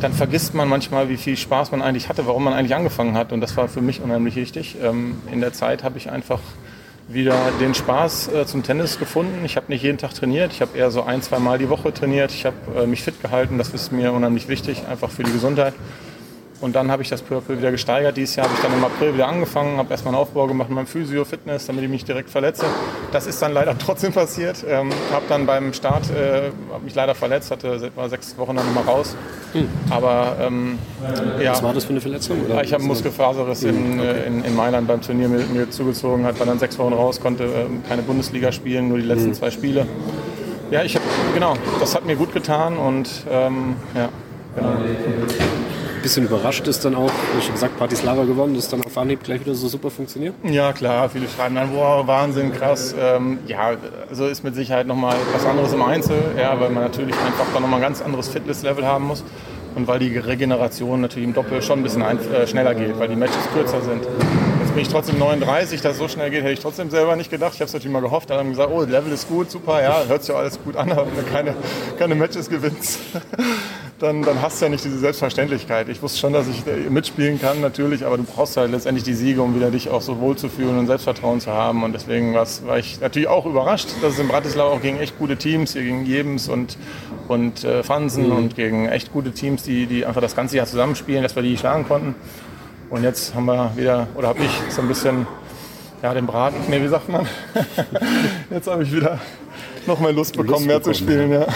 dann vergisst man manchmal, wie viel Spaß man eigentlich hatte, warum man eigentlich angefangen hat. Und das war für mich unheimlich wichtig. Ähm, in der Zeit habe ich einfach wieder den Spaß äh, zum Tennis gefunden. Ich habe nicht jeden Tag trainiert, ich habe eher so ein, zwei Mal die Woche trainiert. Ich habe äh, mich fit gehalten, das ist mir unheimlich wichtig, einfach für die Gesundheit. Und dann habe ich das peu à peu wieder gesteigert. Dieses Jahr habe ich dann im April wieder angefangen, habe erstmal einen Aufbau gemacht mit meinem Physio, Fitness, damit ich mich direkt verletze. Das ist dann leider trotzdem passiert. Ähm, habe dann beim Start äh, mich leider verletzt, hatte war sechs Wochen dann nochmal raus. Hm. Aber ähm, ja. Was war das für eine Verletzung? Oder? Ich habe Muskelfaserriss in, okay. Äh, in, in, Mailand beim Turnier mir, mir zugezogen, hat war dann sechs Wochen raus, konnte äh, keine Bundesliga spielen, nur die letzten hm. zwei Spiele. Ja, ich habe genau, das hat mir gut getan und ähm, ja, genau bisschen überrascht ist dann auch, wie schon gesagt, Partislava gewonnen, dass dann auf Anhieb gleich wieder so super funktioniert? Ja, klar, viele schreiben dann, wow, Wahnsinn, krass. Ähm, ja, also ist mit Sicherheit nochmal was anderes im Einzel, ja, weil man natürlich einfach dann nochmal ein ganz anderes Fitnesslevel haben muss und weil die Regeneration natürlich im Doppel schon ein bisschen ein, äh, schneller geht, weil die Matches kürzer sind. Bin ich trotzdem 39, dass es so schnell geht, hätte ich trotzdem selber nicht gedacht. Ich habe es natürlich mal gehofft, dann haben gesagt, oh, Level ist gut, super, ja, hört sich ja alles gut an, aber wenn du keine, keine Matches gewinnst, dann, dann hast du ja nicht diese Selbstverständlichkeit. Ich wusste schon, dass ich mitspielen kann, natürlich, aber du brauchst halt letztendlich die Siege, um wieder dich auch so wohl zu fühlen und Selbstvertrauen zu haben. Und deswegen war ich natürlich auch überrascht, dass es in Bratislava auch gegen echt gute Teams, hier gegen Jebens und, und äh, Fansen mhm. und gegen echt gute Teams, die, die einfach das ganze Jahr zusammenspielen, dass wir die schlagen konnten. Und jetzt haben wir wieder, oder habe ich so ein bisschen ja, den Braten, nee, wie sagt man? jetzt habe ich wieder noch mehr Lust bekommen, Lust mehr bekommen, zu spielen. Ja.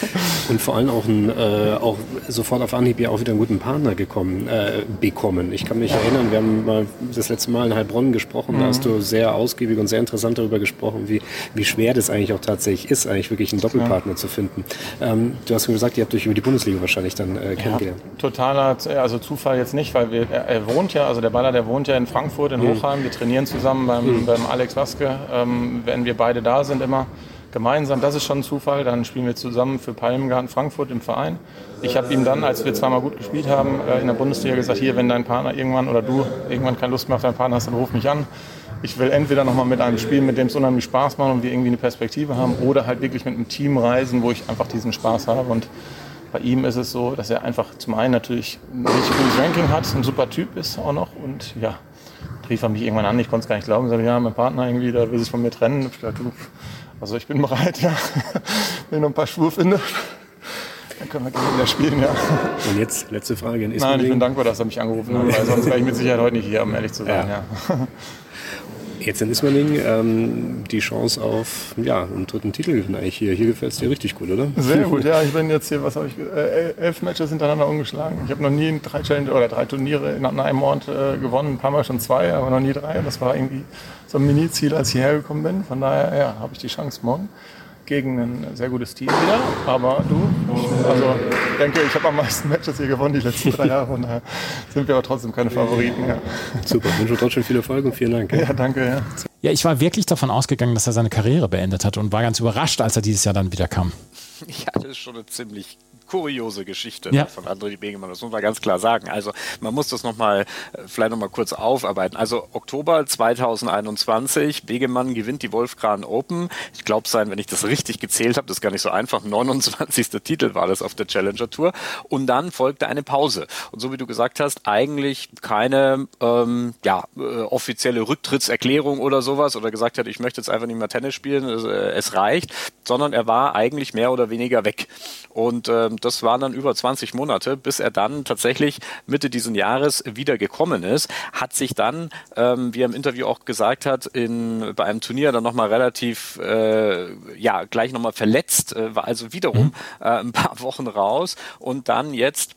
Und vor allem auch, ein, äh, auch sofort auf Anhieb ja auch wieder einen guten Partner gekommen, äh, bekommen. Ich kann mich erinnern, wir haben mal das letzte Mal in Heilbronn gesprochen, mhm. da hast du sehr ausgiebig und sehr interessant darüber gesprochen, wie, wie schwer das eigentlich auch tatsächlich ist, eigentlich wirklich einen Doppelpartner ja. zu finden. Ähm, du hast gesagt, ihr habt euch über die Bundesliga wahrscheinlich dann äh, kennengelernt. Ja, totaler, also Zufall jetzt nicht, weil wir, er, er, wohnt ja, also der Baller, der wohnt ja in Frankfurt, in mhm. Hochheim. Wir trainieren zusammen beim, mhm. beim Alex Waske, ähm, wenn wir beide da sind immer gemeinsam, das ist schon ein Zufall. Dann spielen wir zusammen für Palmengarten Frankfurt im Verein. Ich habe ihm dann, als wir zweimal gut gespielt haben, äh, in der Bundesliga gesagt, hier, wenn dein Partner irgendwann oder du irgendwann keine Lust mehr auf deinen Partner hast, dann ruf mich an. Ich will entweder nochmal mit einem spielen, mit dem es unheimlich Spaß macht und wir irgendwie eine Perspektive haben, oder halt wirklich mit einem Team reisen, wo ich einfach diesen Spaß habe. Und bei ihm ist es so, dass er einfach zum einen natürlich ein richtig gutes Ranking hat, ein super Typ ist auch noch und ja, rief er mich irgendwann an, ich konnte es gar nicht glauben, sagte, ja, mein Partner irgendwie, der will sich von mir trennen. Ich dachte, also ich bin bereit, ja. Wenn ich noch ein paar Schuhe finde, dann können wir gerne wieder spielen, ja. Und jetzt letzte Frage in Nein, ich bin dankbar, dass er mich angerufen hat, weil sonst wäre ich mit Sicherheit heute nicht hier, um ehrlich zu sein, ja. ja. Jetzt in Ismaning ähm, die Chance auf ja, einen dritten Titel eigentlich hier. Hier gefällt es dir richtig gut, oder? Sehr gut, ja. Ich bin jetzt hier, was habe ich, äh, elf Matches hintereinander umgeschlagen. Ich habe noch nie drei Challenge oder drei Turniere in einem Ort äh, gewonnen. Ein paar Mal schon zwei, aber noch nie drei. Das war irgendwie so ein Mini-Ziel, als ich hierher gekommen bin. Von daher ja, habe ich die Chance morgen gegen ein sehr gutes Team wieder. Aber du, also ich denke, ich habe am meisten Matches hier gewonnen die letzten drei Jahre und daher sind wir aber trotzdem keine Favoriten. Ja. Super, ich wünsche trotzdem viel Erfolg und vielen Dank. Ja, danke. Ja. ja, ich war wirklich davon ausgegangen, dass er seine Karriere beendet hat und war ganz überrascht, als er dieses Jahr dann wieder kam. Ja, das ist schon eine ziemlich kuriose Geschichte ja. von André Begemann. Das muss man ganz klar sagen. Also man muss das nochmal, äh, vielleicht nochmal kurz aufarbeiten. Also Oktober 2021, Begemann gewinnt die Wolfgram Open. Ich glaube sein, wenn ich das richtig gezählt habe, das ist gar nicht so einfach, 29. Titel war das auf der Challenger Tour. Und dann folgte eine Pause. Und so wie du gesagt hast, eigentlich keine ähm, ja, äh, offizielle Rücktrittserklärung oder sowas oder gesagt hat, ich möchte jetzt einfach nicht mehr Tennis spielen, es, äh, es reicht, sondern er war eigentlich mehr oder weniger weg. Und ähm, das waren dann über 20 Monate, bis er dann tatsächlich Mitte diesen Jahres wieder gekommen ist, hat sich dann, ähm, wie er im Interview auch gesagt hat, in, bei einem Turnier dann nochmal relativ, äh, ja, gleich nochmal verletzt, äh, war also wiederum mhm. äh, ein paar Wochen raus und dann jetzt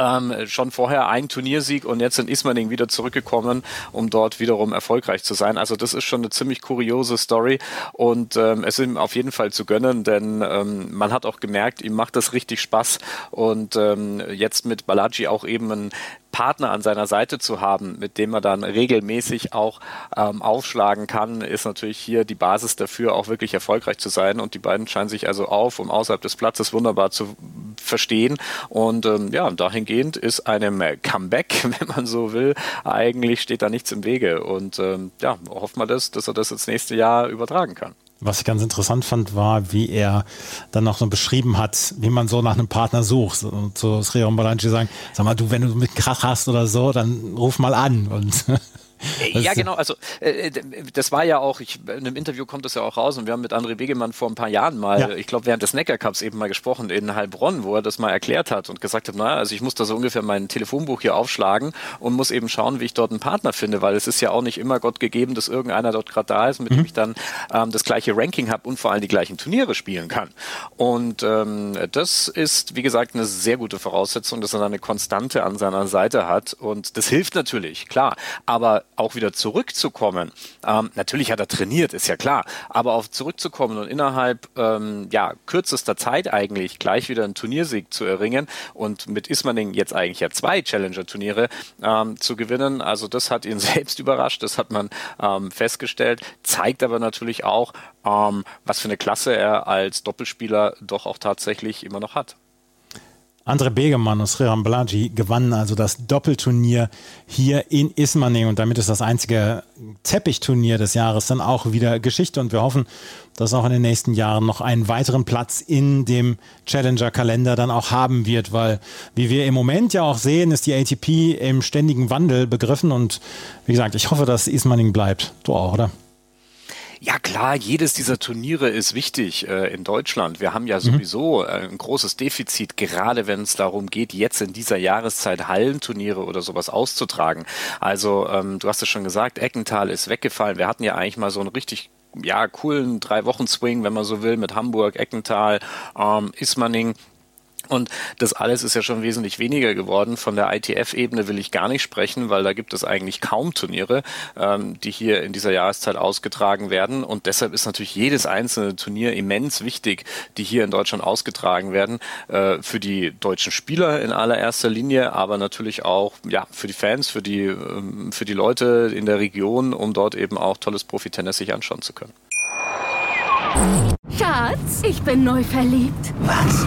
ähm, schon vorher ein Turniersieg und jetzt in Ismaning wieder zurückgekommen, um dort wiederum erfolgreich zu sein. Also das ist schon eine ziemlich kuriose Story und ähm, es ist ihm auf jeden Fall zu gönnen, denn ähm, man hat auch gemerkt, ihm macht das richtig Spaß und ähm, jetzt mit Balaji auch eben ein Partner an seiner Seite zu haben, mit dem er dann regelmäßig auch ähm, aufschlagen kann, ist natürlich hier die Basis dafür, auch wirklich erfolgreich zu sein. Und die beiden scheinen sich also auf und außerhalb des Platzes wunderbar zu verstehen. Und ähm, ja, dahingehend ist einem Comeback, wenn man so will, eigentlich steht da nichts im Wege. Und ähm, ja, hoffen wir das, dass er das ins nächste Jahr übertragen kann. Was ich ganz interessant fand, war, wie er dann noch so beschrieben hat, wie man so nach einem Partner sucht. Und so Sriram Balanchi sagen, sag mal, du, wenn du mit Krach hast oder so, dann ruf mal an. Und ja, genau. Also äh, das war ja auch, ich, in einem Interview kommt das ja auch raus und wir haben mit André Wegemann vor ein paar Jahren mal, ja. ich glaube während des Neckar Cups eben mal gesprochen in Heilbronn, wo er das mal erklärt hat und gesagt hat, naja, also ich muss da so ungefähr mein Telefonbuch hier aufschlagen und muss eben schauen, wie ich dort einen Partner finde, weil es ist ja auch nicht immer Gott gegeben, dass irgendeiner dort gerade da ist, mit mhm. dem ich dann ähm, das gleiche Ranking habe und vor allem die gleichen Turniere spielen kann. Und ähm, das ist, wie gesagt, eine sehr gute Voraussetzung, dass er eine Konstante an seiner Seite hat und das hilft natürlich, klar. Aber auch wieder zurückzukommen, ähm, natürlich hat er trainiert, ist ja klar, aber auf zurückzukommen und innerhalb ähm, ja, kürzester Zeit eigentlich gleich wieder einen Turniersieg zu erringen und mit Ismaning jetzt eigentlich ja zwei Challenger-Turniere ähm, zu gewinnen, also das hat ihn selbst überrascht, das hat man ähm, festgestellt, zeigt aber natürlich auch, ähm, was für eine Klasse er als Doppelspieler doch auch tatsächlich immer noch hat. Andre Begemann und Sriram Balaji gewannen also das Doppelturnier hier in Ismaning und damit ist das einzige Teppichturnier des Jahres dann auch wieder Geschichte und wir hoffen, dass auch in den nächsten Jahren noch einen weiteren Platz in dem Challenger-Kalender dann auch haben wird, weil wie wir im Moment ja auch sehen, ist die ATP im ständigen Wandel begriffen und wie gesagt, ich hoffe, dass Ismaning bleibt. Du auch, oder? Ja klar, jedes dieser Turniere ist wichtig äh, in Deutschland. Wir haben ja mhm. sowieso äh, ein großes Defizit, gerade wenn es darum geht, jetzt in dieser Jahreszeit Hallenturniere oder sowas auszutragen. Also ähm, du hast es schon gesagt, Eckental ist weggefallen. Wir hatten ja eigentlich mal so einen richtig ja, coolen drei Wochen Swing, wenn man so will, mit Hamburg, Eckental, ähm, Ismaning und das alles ist ja schon wesentlich weniger geworden. Von der ITF-Ebene will ich gar nicht sprechen, weil da gibt es eigentlich kaum Turniere, ähm, die hier in dieser Jahreszeit ausgetragen werden. Und deshalb ist natürlich jedes einzelne Turnier immens wichtig, die hier in Deutschland ausgetragen werden, äh, für die deutschen Spieler in allererster Linie, aber natürlich auch ja, für die Fans, für die, ähm, für die Leute in der Region, um dort eben auch tolles Profitennis sich anschauen zu können. Schatz, ich bin neu verliebt. Was?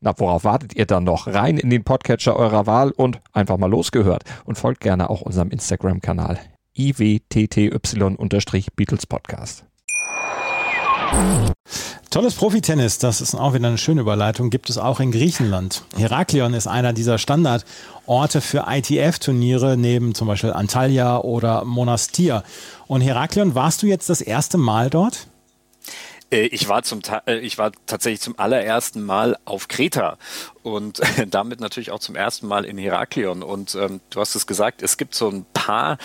Na, worauf wartet ihr dann noch? Rein in den Podcatcher eurer Wahl und einfach mal losgehört. Und folgt gerne auch unserem Instagram-Kanal iwtty-Beatles Podcast. Tolles Profitennis, das ist auch wieder eine schöne Überleitung, gibt es auch in Griechenland. Heraklion ist einer dieser Standardorte für ITF-Turniere neben zum Beispiel Antalya oder Monastir. Und Heraklion, warst du jetzt das erste Mal dort? Äh, ich war zum äh, ich war tatsächlich zum allerersten Mal auf Kreta und damit natürlich auch zum ersten Mal in Heraklion. Und ähm, du hast es gesagt, es gibt so ein paar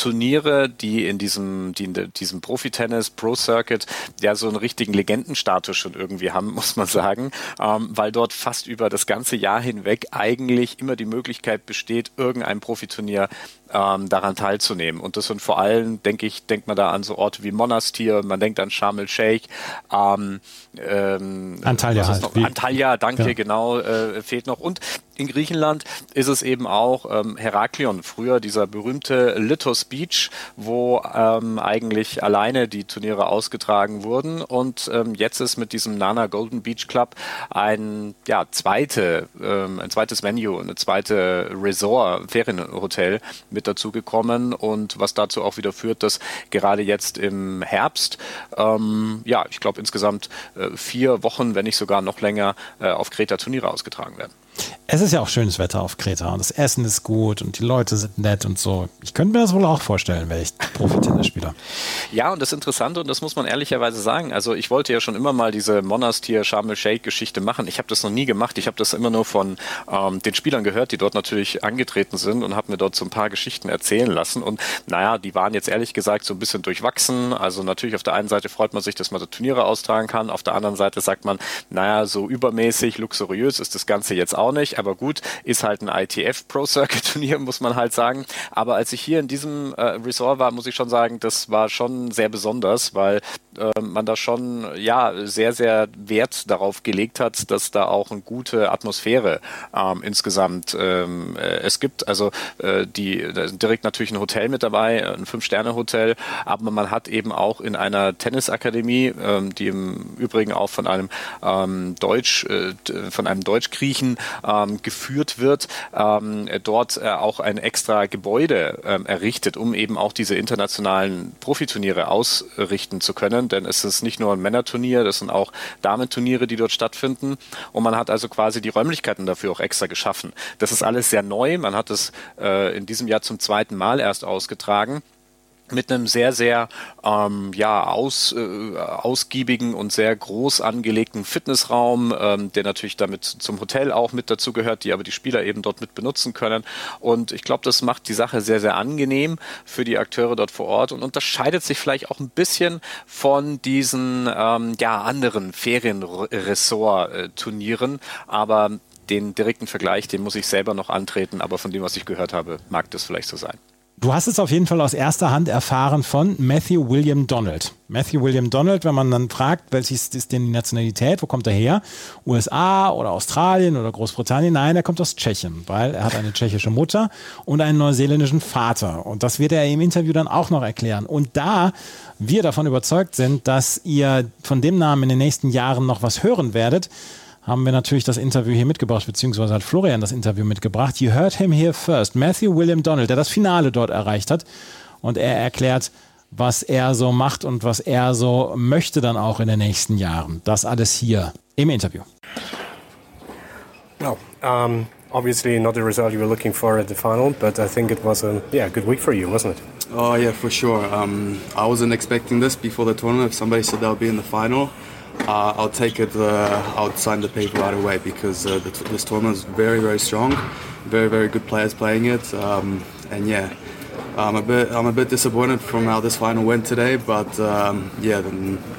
Turniere, die in diesem, die in diesem Profi-Tennis, Pro-Circuit, ja so einen richtigen Legendenstatus schon irgendwie haben, muss man sagen, ähm, weil dort fast über das ganze Jahr hinweg eigentlich immer die Möglichkeit besteht, irgendein Profiturnier ähm, daran teilzunehmen. Und das sind vor allem, denke ich, denkt man da an so Orte wie Monastir, man denkt an Sharm el-Sheikh, ähm, ähm, Antalya halt. Antalya, danke, ja. genau, äh, fehlt noch. Und in Griechenland ist es eben auch ähm, Heraklion, früher dieser berühmte Litos Beach, wo ähm, eigentlich alleine die Turniere ausgetragen wurden. Und ähm, jetzt ist mit diesem Nana Golden Beach Club ein ja, zweite, ähm, ein zweites Venue, eine zweite Resort, Ferienhotel mit dazu gekommen und was dazu auch wieder führt, dass gerade jetzt im Herbst, ähm, ja, ich glaube insgesamt äh, vier Wochen, wenn nicht sogar noch länger, äh, auf Kreta Turniere ausgetragen werden. Es ist ja auch schönes Wetter auf Kreta und das Essen ist gut und die Leute sind nett und so. Ich könnte mir das wohl auch vorstellen, wäre ich Profi-Tennisspieler. Ja, und das Interessante, und das muss man ehrlicherweise sagen, also ich wollte ja schon immer mal diese Monastir Sharm el-Sheikh-Geschichte machen. Ich habe das noch nie gemacht. Ich habe das immer nur von ähm, den Spielern gehört, die dort natürlich angetreten sind und habe mir dort so ein paar Geschichten erzählen lassen. Und naja, die waren jetzt ehrlich gesagt so ein bisschen durchwachsen. Also natürlich auf der einen Seite freut man sich, dass man da Turniere austragen kann. Auf der anderen Seite sagt man, naja, so übermäßig luxuriös ist das Ganze jetzt auch auch nicht, aber gut, ist halt ein ITF Pro Circuit Turnier, muss man halt sagen. Aber als ich hier in diesem äh, Resort war, muss ich schon sagen, das war schon sehr besonders, weil äh, man da schon ja sehr, sehr Wert darauf gelegt hat, dass da auch eine gute Atmosphäre ähm, insgesamt ähm, äh, es gibt. Also äh, die direkt natürlich ein Hotel mit dabei, ein Fünf-Sterne-Hotel, aber man hat eben auch in einer Tennisakademie, ähm, die im Übrigen auch von einem ähm, Deutsch, äh, von einem Deutschgriechen ähm, geführt wird, ähm, dort äh, auch ein extra Gebäude ähm, errichtet, um eben auch diese internationalen Profiturniere ausrichten zu können. Denn es ist nicht nur ein Männerturnier, das sind auch Damenturniere, die dort stattfinden. Und man hat also quasi die Räumlichkeiten dafür auch extra geschaffen. Das ist alles sehr neu. Man hat es äh, in diesem Jahr zum zweiten Mal erst ausgetragen mit einem sehr, sehr ähm, ja, aus, äh, ausgiebigen und sehr groß angelegten Fitnessraum, ähm, der natürlich damit zum Hotel auch mit dazu gehört, die aber die Spieler eben dort mit benutzen können. Und ich glaube, das macht die Sache sehr, sehr angenehm für die Akteure dort vor Ort und unterscheidet sich vielleicht auch ein bisschen von diesen ähm, ja, anderen Ferienressort-Turnieren. Aber den direkten Vergleich, den muss ich selber noch antreten, aber von dem, was ich gehört habe, mag das vielleicht so sein. Du hast es auf jeden Fall aus erster Hand erfahren von Matthew William Donald. Matthew William Donald, wenn man dann fragt, welches ist denn die Nationalität, wo kommt er her? USA oder Australien oder Großbritannien? Nein, er kommt aus Tschechien, weil er hat eine tschechische Mutter und einen neuseeländischen Vater. Und das wird er im Interview dann auch noch erklären. Und da wir davon überzeugt sind, dass ihr von dem Namen in den nächsten Jahren noch was hören werdet, haben wir natürlich das Interview hier mitgebracht, beziehungsweise hat Florian das Interview mitgebracht. You heard him here first. Matthew William Donald, der das Finale dort erreicht hat. Und er erklärt, was er so macht und was er so möchte dann auch in den nächsten Jahren. Das alles hier im Interview. No, um, obviously not the result you were looking for at the final, but I think it was a yeah good week for you, wasn't it? Oh yeah, for sure. Um, I wasn't expecting this before the tournament. If somebody said they'll be in the final, uh, I'll take it. Uh, I'll sign the paper right away because uh, the, this tournament is very, very strong. Very, very good players playing it, um, and yeah, I'm a bit. I'm a bit disappointed from how this final went today, but um, yeah, the,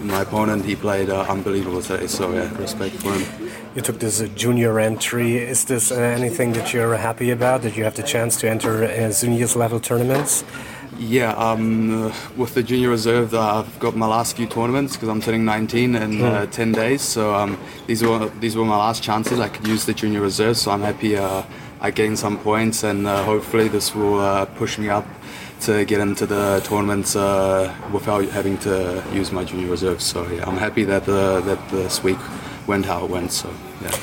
my opponent he played uh, unbelievable today. So yeah, respect for him. You took this uh, junior entry. Is this uh, anything that you're happy about? That you have the chance to enter juniors level tournaments? Yeah, um, uh, with the junior reserve, uh, I've got my last few tournaments because I'm turning 19 in uh, Hmm. 10 days. So um, these were these were my last chances. I could use the junior reserve, so I'm happy uh, I gained some points, and uh, hopefully this will uh, push me up to get into the tournaments uh, without having to use my junior reserve. So yeah, I'm happy that uh, that this week went how it went. So yeah.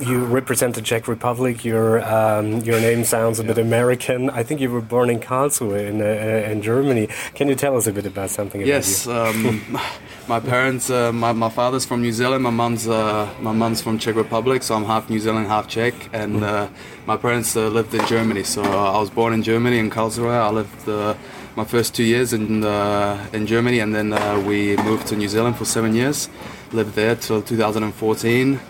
You represent the Czech Republic. Your um, your name sounds a bit American. I think you were born in Karlsruhe in uh, in Germany. Can you tell us a bit about something? Yes, About um, my parents, uh, my, my father's from New Zealand, my mom's uh, my mom's from Czech Republic, so I'm half New Zealand, half Czech, and uh, my parents uh, lived in Germany. So uh, I was born in Germany in Karlsruhe. I lived uh, my first two years in uh, in Germany, and then uh, we moved to New Zealand for seven years. Lived there till 2014.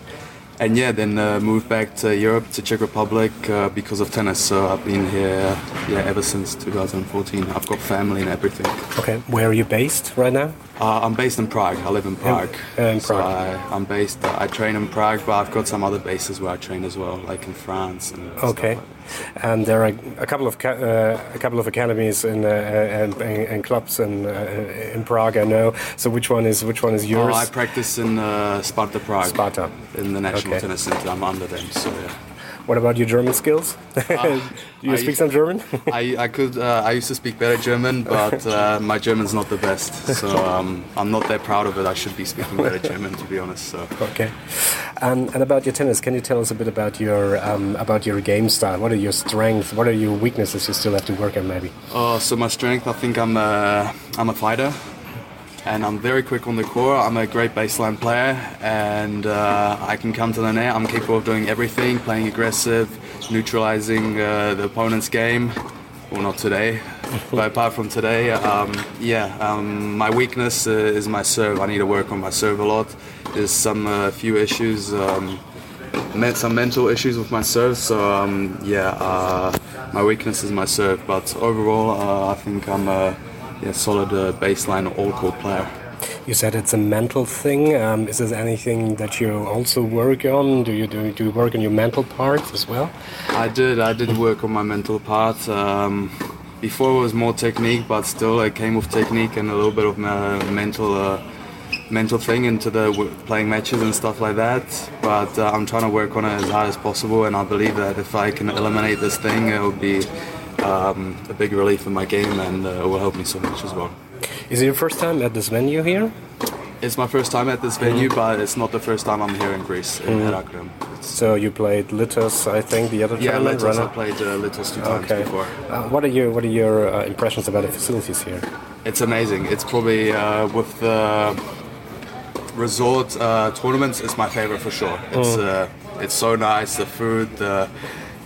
And yeah, then uh, moved back to Europe, to Czech Republic, uh, because of tennis. So I've been here, yeah, ever since 2014. I've got family and everything. Okay, where are you based right now? Uh, I'm based in Prague. I live in Prague. in So Prague. I, I'm based. Uh, I train in Prague, but I've got some other bases where I train as well, like in France. And Okay, and there are a couple of uh, a couple of academies and uh, and, and clubs in uh, in Prague. I know. So which one is which one is yours? Oh, I practice in uh, Sparta Prague. Sparta. In the National Okay. Tennis Center. I'm under them, so yeah. What about your German skills? Do you I- speak some German? I, I could uh, I used to speak better German, but uh, my German's not the best, so um, I'm not that proud of it. I should be speaking better German, to be honest. So Okay. Um, and about your tennis, can you tell us a bit about your um, about your game style? What are your strengths? What are your weaknesses you still have to work on, maybe? Uh, so my strength, I think I'm a, I'm a fighter, and I'm very quick on the court. I'm a great baseline player, and uh, I can come to the net. I'm capable of doing everything, playing aggressive, neutralizing uh, the opponent's game. Well, not today, but apart from today, um, yeah, um, my weakness uh, is my serve. I need to work on my serve a lot. There's some uh, few issues. Um, met some mental issues with my serve. So um, yeah, uh, my weakness is my serve. But overall, uh, I think I'm yeah, solid uh, baseline all court player. You said it's a mental thing. Um, is there anything that you also work on? Do you do, do you work on your mental part as well? I did. I did work on my mental part. Um, before it was more technique, but still it came with technique and a little bit of mental uh, mental thing into the w- playing matches and stuff like that. But uh, I'm trying to work on it as hard as possible, and I believe that if I can eliminate this thing, it will be um, a big relief in my game, and uh, it will help me so much as well. Is it your first time at this venue here? It's my first time at this venue, Mhm. but it's not the first time I'm here in Greece, in Mhm. Heraklion. So you played Litos, I think, the other Yeah, tournament. Litos, I played uh, Litos two times Okay. before. Uh, what are your What are your uh, impressions about the facilities here? It's amazing. It's probably uh, with the resort uh, tournaments, it's my favorite for sure. It's Mm. uh, it's so nice. The food, the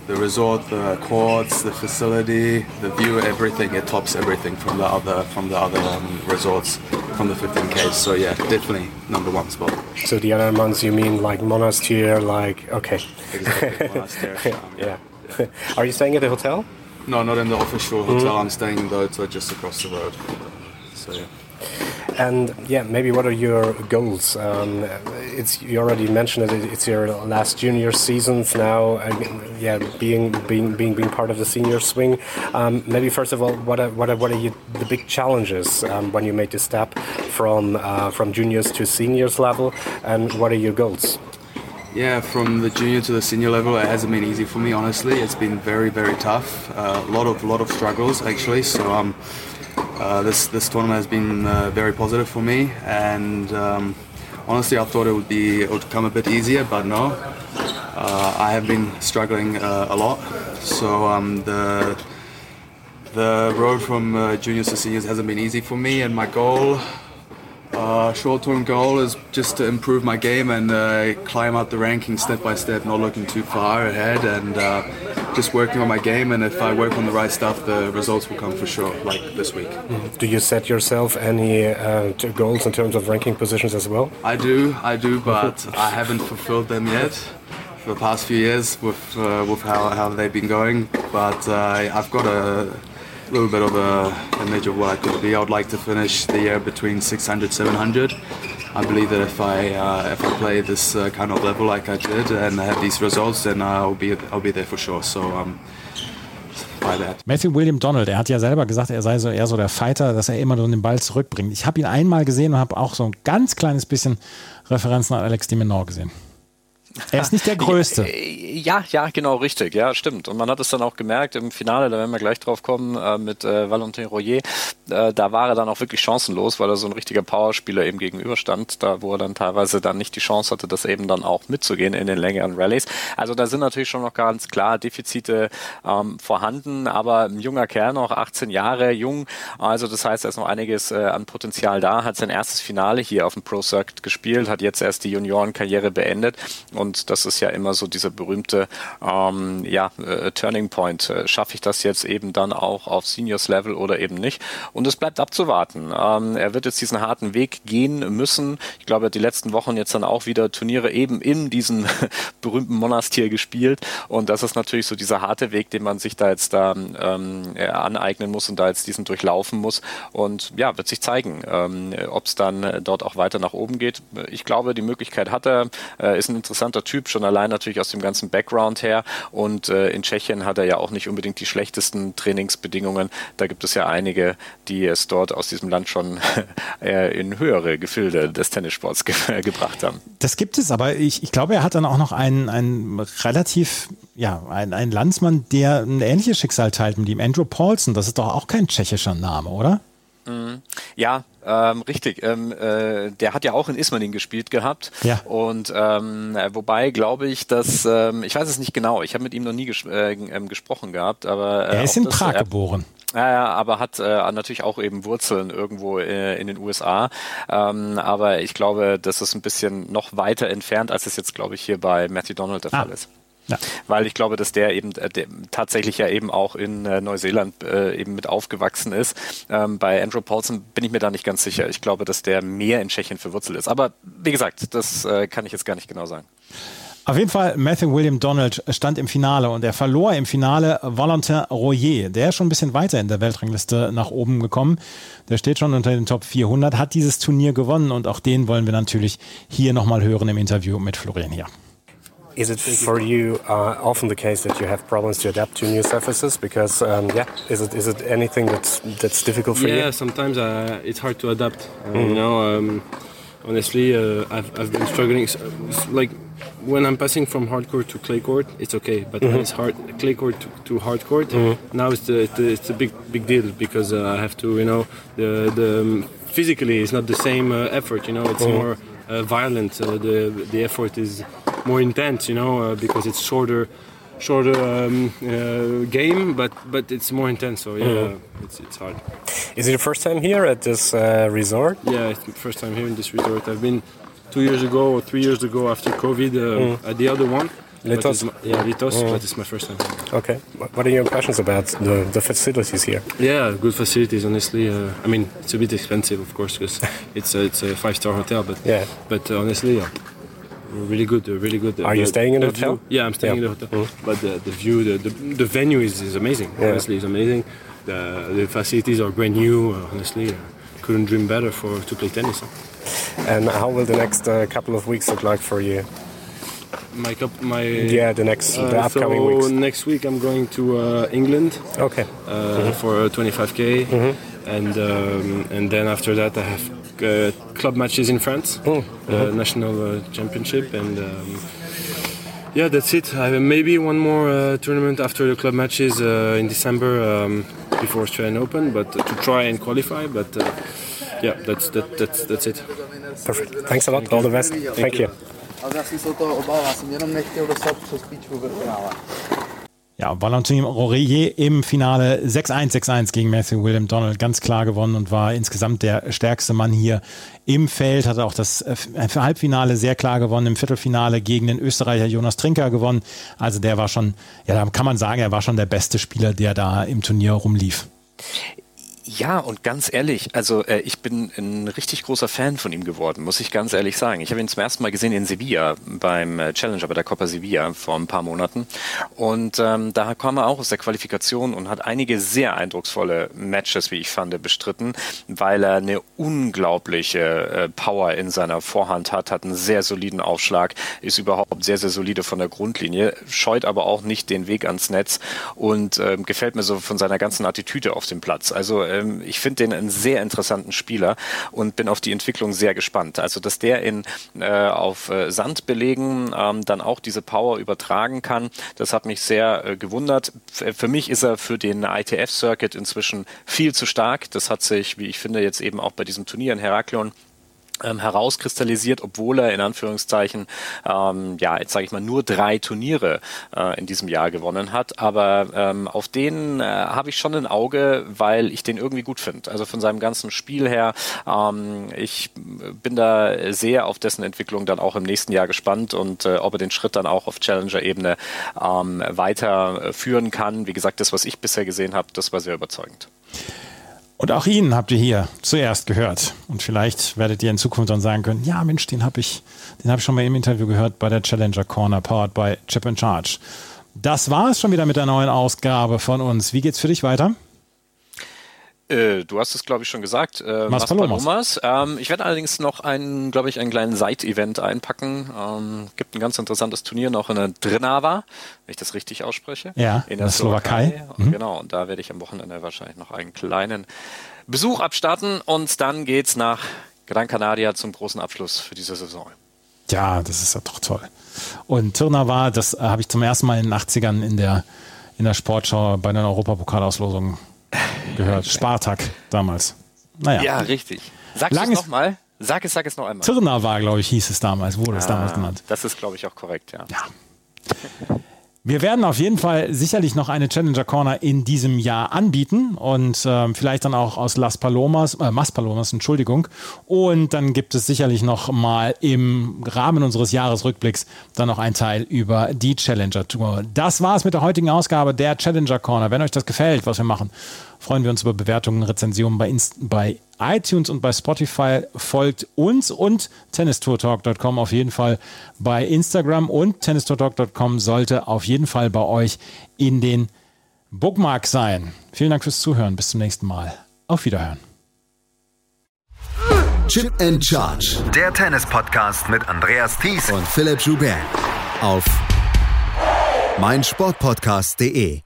the resort, the courts, the facility, the view, everything. It tops everything from the other from the other um, resorts from the 15Ks. So yeah, definitely number one spot. So the other ones you mean like Monastir, like okay. Exactly, Monastir, yeah. Are you staying at the hotel? No, not in the official hotel. Mhm. I'm staying in the hotel just across the road. So yeah. And yeah, maybe what are your goals? Um, it's you already mentioned it. It's your last junior seasons now. Mean, yeah, being being being being part of the senior swing. Um, maybe first of all, what are what are, what are you, the big challenges um, when you made the step from uh, from juniors to seniors level, and what are your goals? Yeah, from the junior to the senior level, it hasn't been easy for me. Honestly, it's been very, very tough. A lot of, lot of struggles actually. So um, uh, this this tournament has been uh, very positive for me, and um, honestly, I thought it would be it would come a bit easier, but no. Uh, I have been struggling uh, a lot. So um, the the road from uh, juniors to seniors hasn't been easy for me, and my goal uh, short-term goal is just to improve my game and uh, climb up the rankings step by step, not looking too far ahead, and uh, just working on my game. And if I work on the right stuff, the results will come for sure, like this week. Do you set yourself any uh, goals in terms of ranking positions as well? I do, I do, but I haven't fulfilled them yet for the past few years with uh, with how, how they've been going. But uh, I've got a little bit of a image of what I could be. I like to finish the year between 600, 700. I believe that if I uh, if I play this uh, kind of level like I did and I have these results, then I'll be I'll be there for sure. So um. Matthew William Donald, er hat ja selber gesagt, er sei so eher so der Fighter, dass er immer nur den Ball zurückbringt. Ich habe ihn einmal gesehen und habe auch so ein ganz kleines bisschen Referenzen an Alex de Menor gesehen. Er ist nicht der Größte. Ja, ja, genau, richtig. Ja, stimmt. Und man hat es dann auch gemerkt im Finale, da werden wir gleich drauf kommen, äh, mit äh, Valentin Royer. Äh, da war er dann auch wirklich chancenlos, weil er so ein richtiger Powerspieler eben gegenüberstand, da wo er dann teilweise dann nicht die Chance hatte, das eben dann auch mitzugehen in den längeren Rallyes. Also da sind natürlich schon noch ganz klar Defizite ähm, vorhanden, aber ein junger Kerl noch, 18 Jahre jung, also das heißt, da ist noch einiges äh, an Potenzial da, hat sein erstes Finale hier auf dem Pro Circuit gespielt, hat jetzt erst die Juniorenkarriere beendet und das ist ja immer so dieser berühmte ähm, ja, äh, Turning Point. Äh, Schaffe ich das jetzt eben dann auch auf Seniors Level oder eben nicht? Und es bleibt abzuwarten. Ähm, er wird jetzt diesen harten Weg gehen müssen. Ich glaube, er hat die letzten Wochen jetzt dann auch wieder Turniere eben in diesem berühmten Monastir gespielt. Und das ist natürlich so dieser harte Weg, den man sich da jetzt da ähm, äh, aneignen muss und da jetzt diesen durchlaufen muss. Und ja, wird sich zeigen, ähm, ob es dann äh, dort auch weiter nach oben geht. Ich glaube, die Möglichkeit hat er. Äh, ist ein interessanter Typ, schon allein natürlich aus dem ganzen Background her. Und äh, in Tschechien hat er ja auch nicht unbedingt die schlechtesten Trainingsbedingungen. Da gibt es ja einige, die es dort aus diesem Land schon äh, in höhere Gefilde des Tennissports ge gebracht haben. Das gibt es, aber ich, ich glaube, er hat dann auch noch einen, einen relativ, ja, einen, einen Landsmann, der ein ähnliches Schicksal teilt mit ihm, Andrew Paulson. Das ist doch auch kein tschechischer Name, oder? Ja, ähm, richtig. Ähm, äh, der hat ja auch in Ismaning gespielt gehabt. Ja. Und ähm, wobei glaube ich, dass ähm, ich weiß es nicht genau. Ich habe mit ihm noch nie ges äh, ähm, gesprochen gehabt, aber äh, Er ist in das, Prag geboren. Ja, ja, aber hat äh, natürlich auch eben Wurzeln irgendwo äh, in den USA. Ähm, aber ich glaube, das ist ein bisschen noch weiter entfernt, als es jetzt, glaube ich, hier bei Matthew Donald der Ah. Fall ist. Ja. Weil ich glaube, dass der eben äh, der tatsächlich ja eben auch in äh, Neuseeland äh, eben mit aufgewachsen ist. Ähm, bei Andrew Paulson bin ich mir da nicht ganz sicher. Ich glaube, dass der mehr in Tschechien verwurzelt ist. Aber wie gesagt, das äh, kann ich jetzt gar nicht genau sagen. Auf jeden Fall, Matthew William Donald stand im Finale und er verlor im Finale Valentin Royer. Der ist schon ein bisschen weiter in der Weltrangliste nach oben gekommen. Der steht schon unter den Top 400, hat dieses Turnier gewonnen und auch den wollen wir natürlich hier nochmal hören im Interview mit Florian hier. Is it for you uh, often the case that you have problems to adapt to new surfaces? Because um, yeah, is it is it anything that's that's difficult for yeah, you? Yeah, sometimes uh, it's hard to adapt. Uh, Mhm. You know, um, honestly, uh, I've I've been struggling. Like when I'm passing from hard court to clay court, it's okay. But when Mhm. it's hard clay court to, to hard court, Mhm. now it's the, the it's a big big deal because uh, I have to you know the the um, physically it's not the same uh, effort. You know, it's Mhm. more violent. Uh, the the effort is more intense. You know, uh, because it's shorter. Shorter um, uh, game, but but it's more intense. So yeah, Mhm. it's it's hard. Is it your first time here at this uh, resort? Yeah, first time here in this resort. I've been two years ago or three years ago after COVID uh, Mm. at the other one. Litos? my- yeah, Litos, Mm. but it's my first time. Okay. What are your impressions about the, the facilities here? Yeah, good facilities. Honestly, uh, I mean it's a bit expensive, of course, because it's a, it's a five-star hotel. But Yeah. but uh, honestly, yeah, really good. uh, Really good. Are you staying in the hotel? view- yeah, I'm staying Yeah. in the hotel. But the, the view, the, the, the venue is, is amazing. Yeah. Honestly, it's amazing. The, the facilities are brand new. Uh, honestly, uh, couldn't dream better for to play tennis. huh? And how will the next uh, couple of weeks look like for you? My cup, my Yeah, the next- the uh, upcoming so weeks. Next week I'm going to uh, England. Okay. Uh, Mhm. For 25k, and um, and then after that I have uh, club matches in France, Oh, uh, mhm. national uh, championship, and um, yeah, that's it. I have maybe one more uh, tournament after the club matches uh, in December um, before Australian Open, but to try and qualify. But uh, yeah, that's that, that's that's it. Perfect. Thanks a lot. All the best. Thank, you. Ale já jsem se toho obával, jsem jenom nechtěl dostat přes píčku ve finále. Ja, Valentin Rorier im Finale 6-1, 6-1 gegen Matthew William Donald ganz klar gewonnen und war insgesamt der stärkste Mann hier im Feld. Hatte auch das äh, Halbfinale sehr klar gewonnen, im Viertelfinale gegen den Österreicher Jonas Trinker gewonnen. Also der war schon, ja, da kann man sagen, er war schon der beste Spieler, der da im Turnier rumlief. Ja, und ganz ehrlich, also äh, ich bin ein richtig großer Fan von ihm geworden, muss ich ganz ehrlich sagen. Ich habe ihn zum ersten Mal gesehen in Sevilla beim äh, Challenger bei der Copa Sevilla vor ein paar Monaten. Und ähm, da kam er auch aus der Qualifikation und hat einige sehr eindrucksvolle Matches, wie ich fand, bestritten, weil er eine unglaubliche äh, Power in seiner Vorhand hat, hat einen sehr soliden Aufschlag, ist überhaupt sehr, sehr solide von der Grundlinie, scheut aber auch nicht den Weg ans Netz und ähm, gefällt mir so von seiner ganzen Attitüde auf dem Platz. Also ähm, ich finde den einen sehr interessanten Spieler und bin auf die Entwicklung sehr gespannt. Also dass der in äh, auf äh, Sandbelegen ähm, dann auch diese Power übertragen kann, das hat mich sehr äh, gewundert. F für mich ist er für den ITF-Circuit inzwischen viel zu stark. Das hat sich, wie ich finde, jetzt eben auch bei diesem Turnier in Heraklion ähm, herauskristallisiert, obwohl er in Anführungszeichen, ähm, ja, jetzt sage ich mal, nur drei Turniere äh, in diesem Jahr gewonnen hat. Aber ähm, auf den äh, habe ich schon ein Auge, weil ich den irgendwie gut finde. Also von seinem ganzen Spiel her, ähm, ich bin da sehr auf dessen Entwicklung dann auch im nächsten Jahr gespannt und äh, ob er den Schritt dann auch auf Challenger-Ebene ähm, weiter äh, führen kann. Wie gesagt, das, was ich bisher gesehen habe, das war sehr überzeugend. Und auch ihn habt ihr hier zuerst gehört. Und vielleicht werdet ihr in Zukunft dann sagen können, ja Mensch, den habe ich, den habe ich schon mal im Interview gehört bei der Challenger Corner, powered by Chip and Charge. Das war es schon wieder mit der neuen Ausgabe von uns. Wie geht's für dich weiter? Äh, du hast es, glaube ich, schon gesagt. Äh, Mas Palomas. Ähm, ich werde allerdings noch einen, glaube ich, einen kleinen Side-Event einpacken. Ähm, gibt ein ganz interessantes Turnier noch in der Drinava, wenn ich das richtig ausspreche. Ja, in der der Slowakei. Slowakei. Mhm. Genau, und da werde ich am Wochenende wahrscheinlich noch einen kleinen Besuch abstarten und dann geht's nach Gran Canaria zum großen Abschluss für diese Saison. Ja, das ist ja doch toll. Und Tirna war, das äh, habe ich zum ersten Mal in den 80ern in der, in der Sportschau bei den Europapokalauslosungen gehört. Spartak damals. Naja. Ja, richtig. Sag es nochmal. Sag es, sag es noch einmal. Tirna war, glaube ich, hieß es damals, wurde es Ah, damals genannt. Das ist, glaube ich, auch korrekt, ja. Wir werden auf jeden Fall sicherlich noch eine Challenger Corner in diesem Jahr anbieten und ähm, vielleicht dann auch aus Las Palomas, äh, Mas Palomas, Entschuldigung. Und dann gibt es sicherlich noch mal im Rahmen unseres Jahresrückblicks dann noch ein Teil über die Challenger Tour. Das war's mit der heutigen Ausgabe der Challenger Corner. Wenn euch das gefällt, was wir machen, freuen wir uns über Bewertungen, Rezensionen bei, Inst bei iTunes und bei Spotify. Folgt uns und tennistourtalk.com auf jeden Fall bei Instagram und tennistourtalk.com sollte auf jeden Fall bei euch in den Bookmark sein. Vielen Dank fürs Zuhören. Bis zum nächsten Mal. Auf Wiederhören. Chip and Charge. Der Tennis-Podcast mit Andreas Thies und Philipp Joubert. Auf meinsportpodcast.de.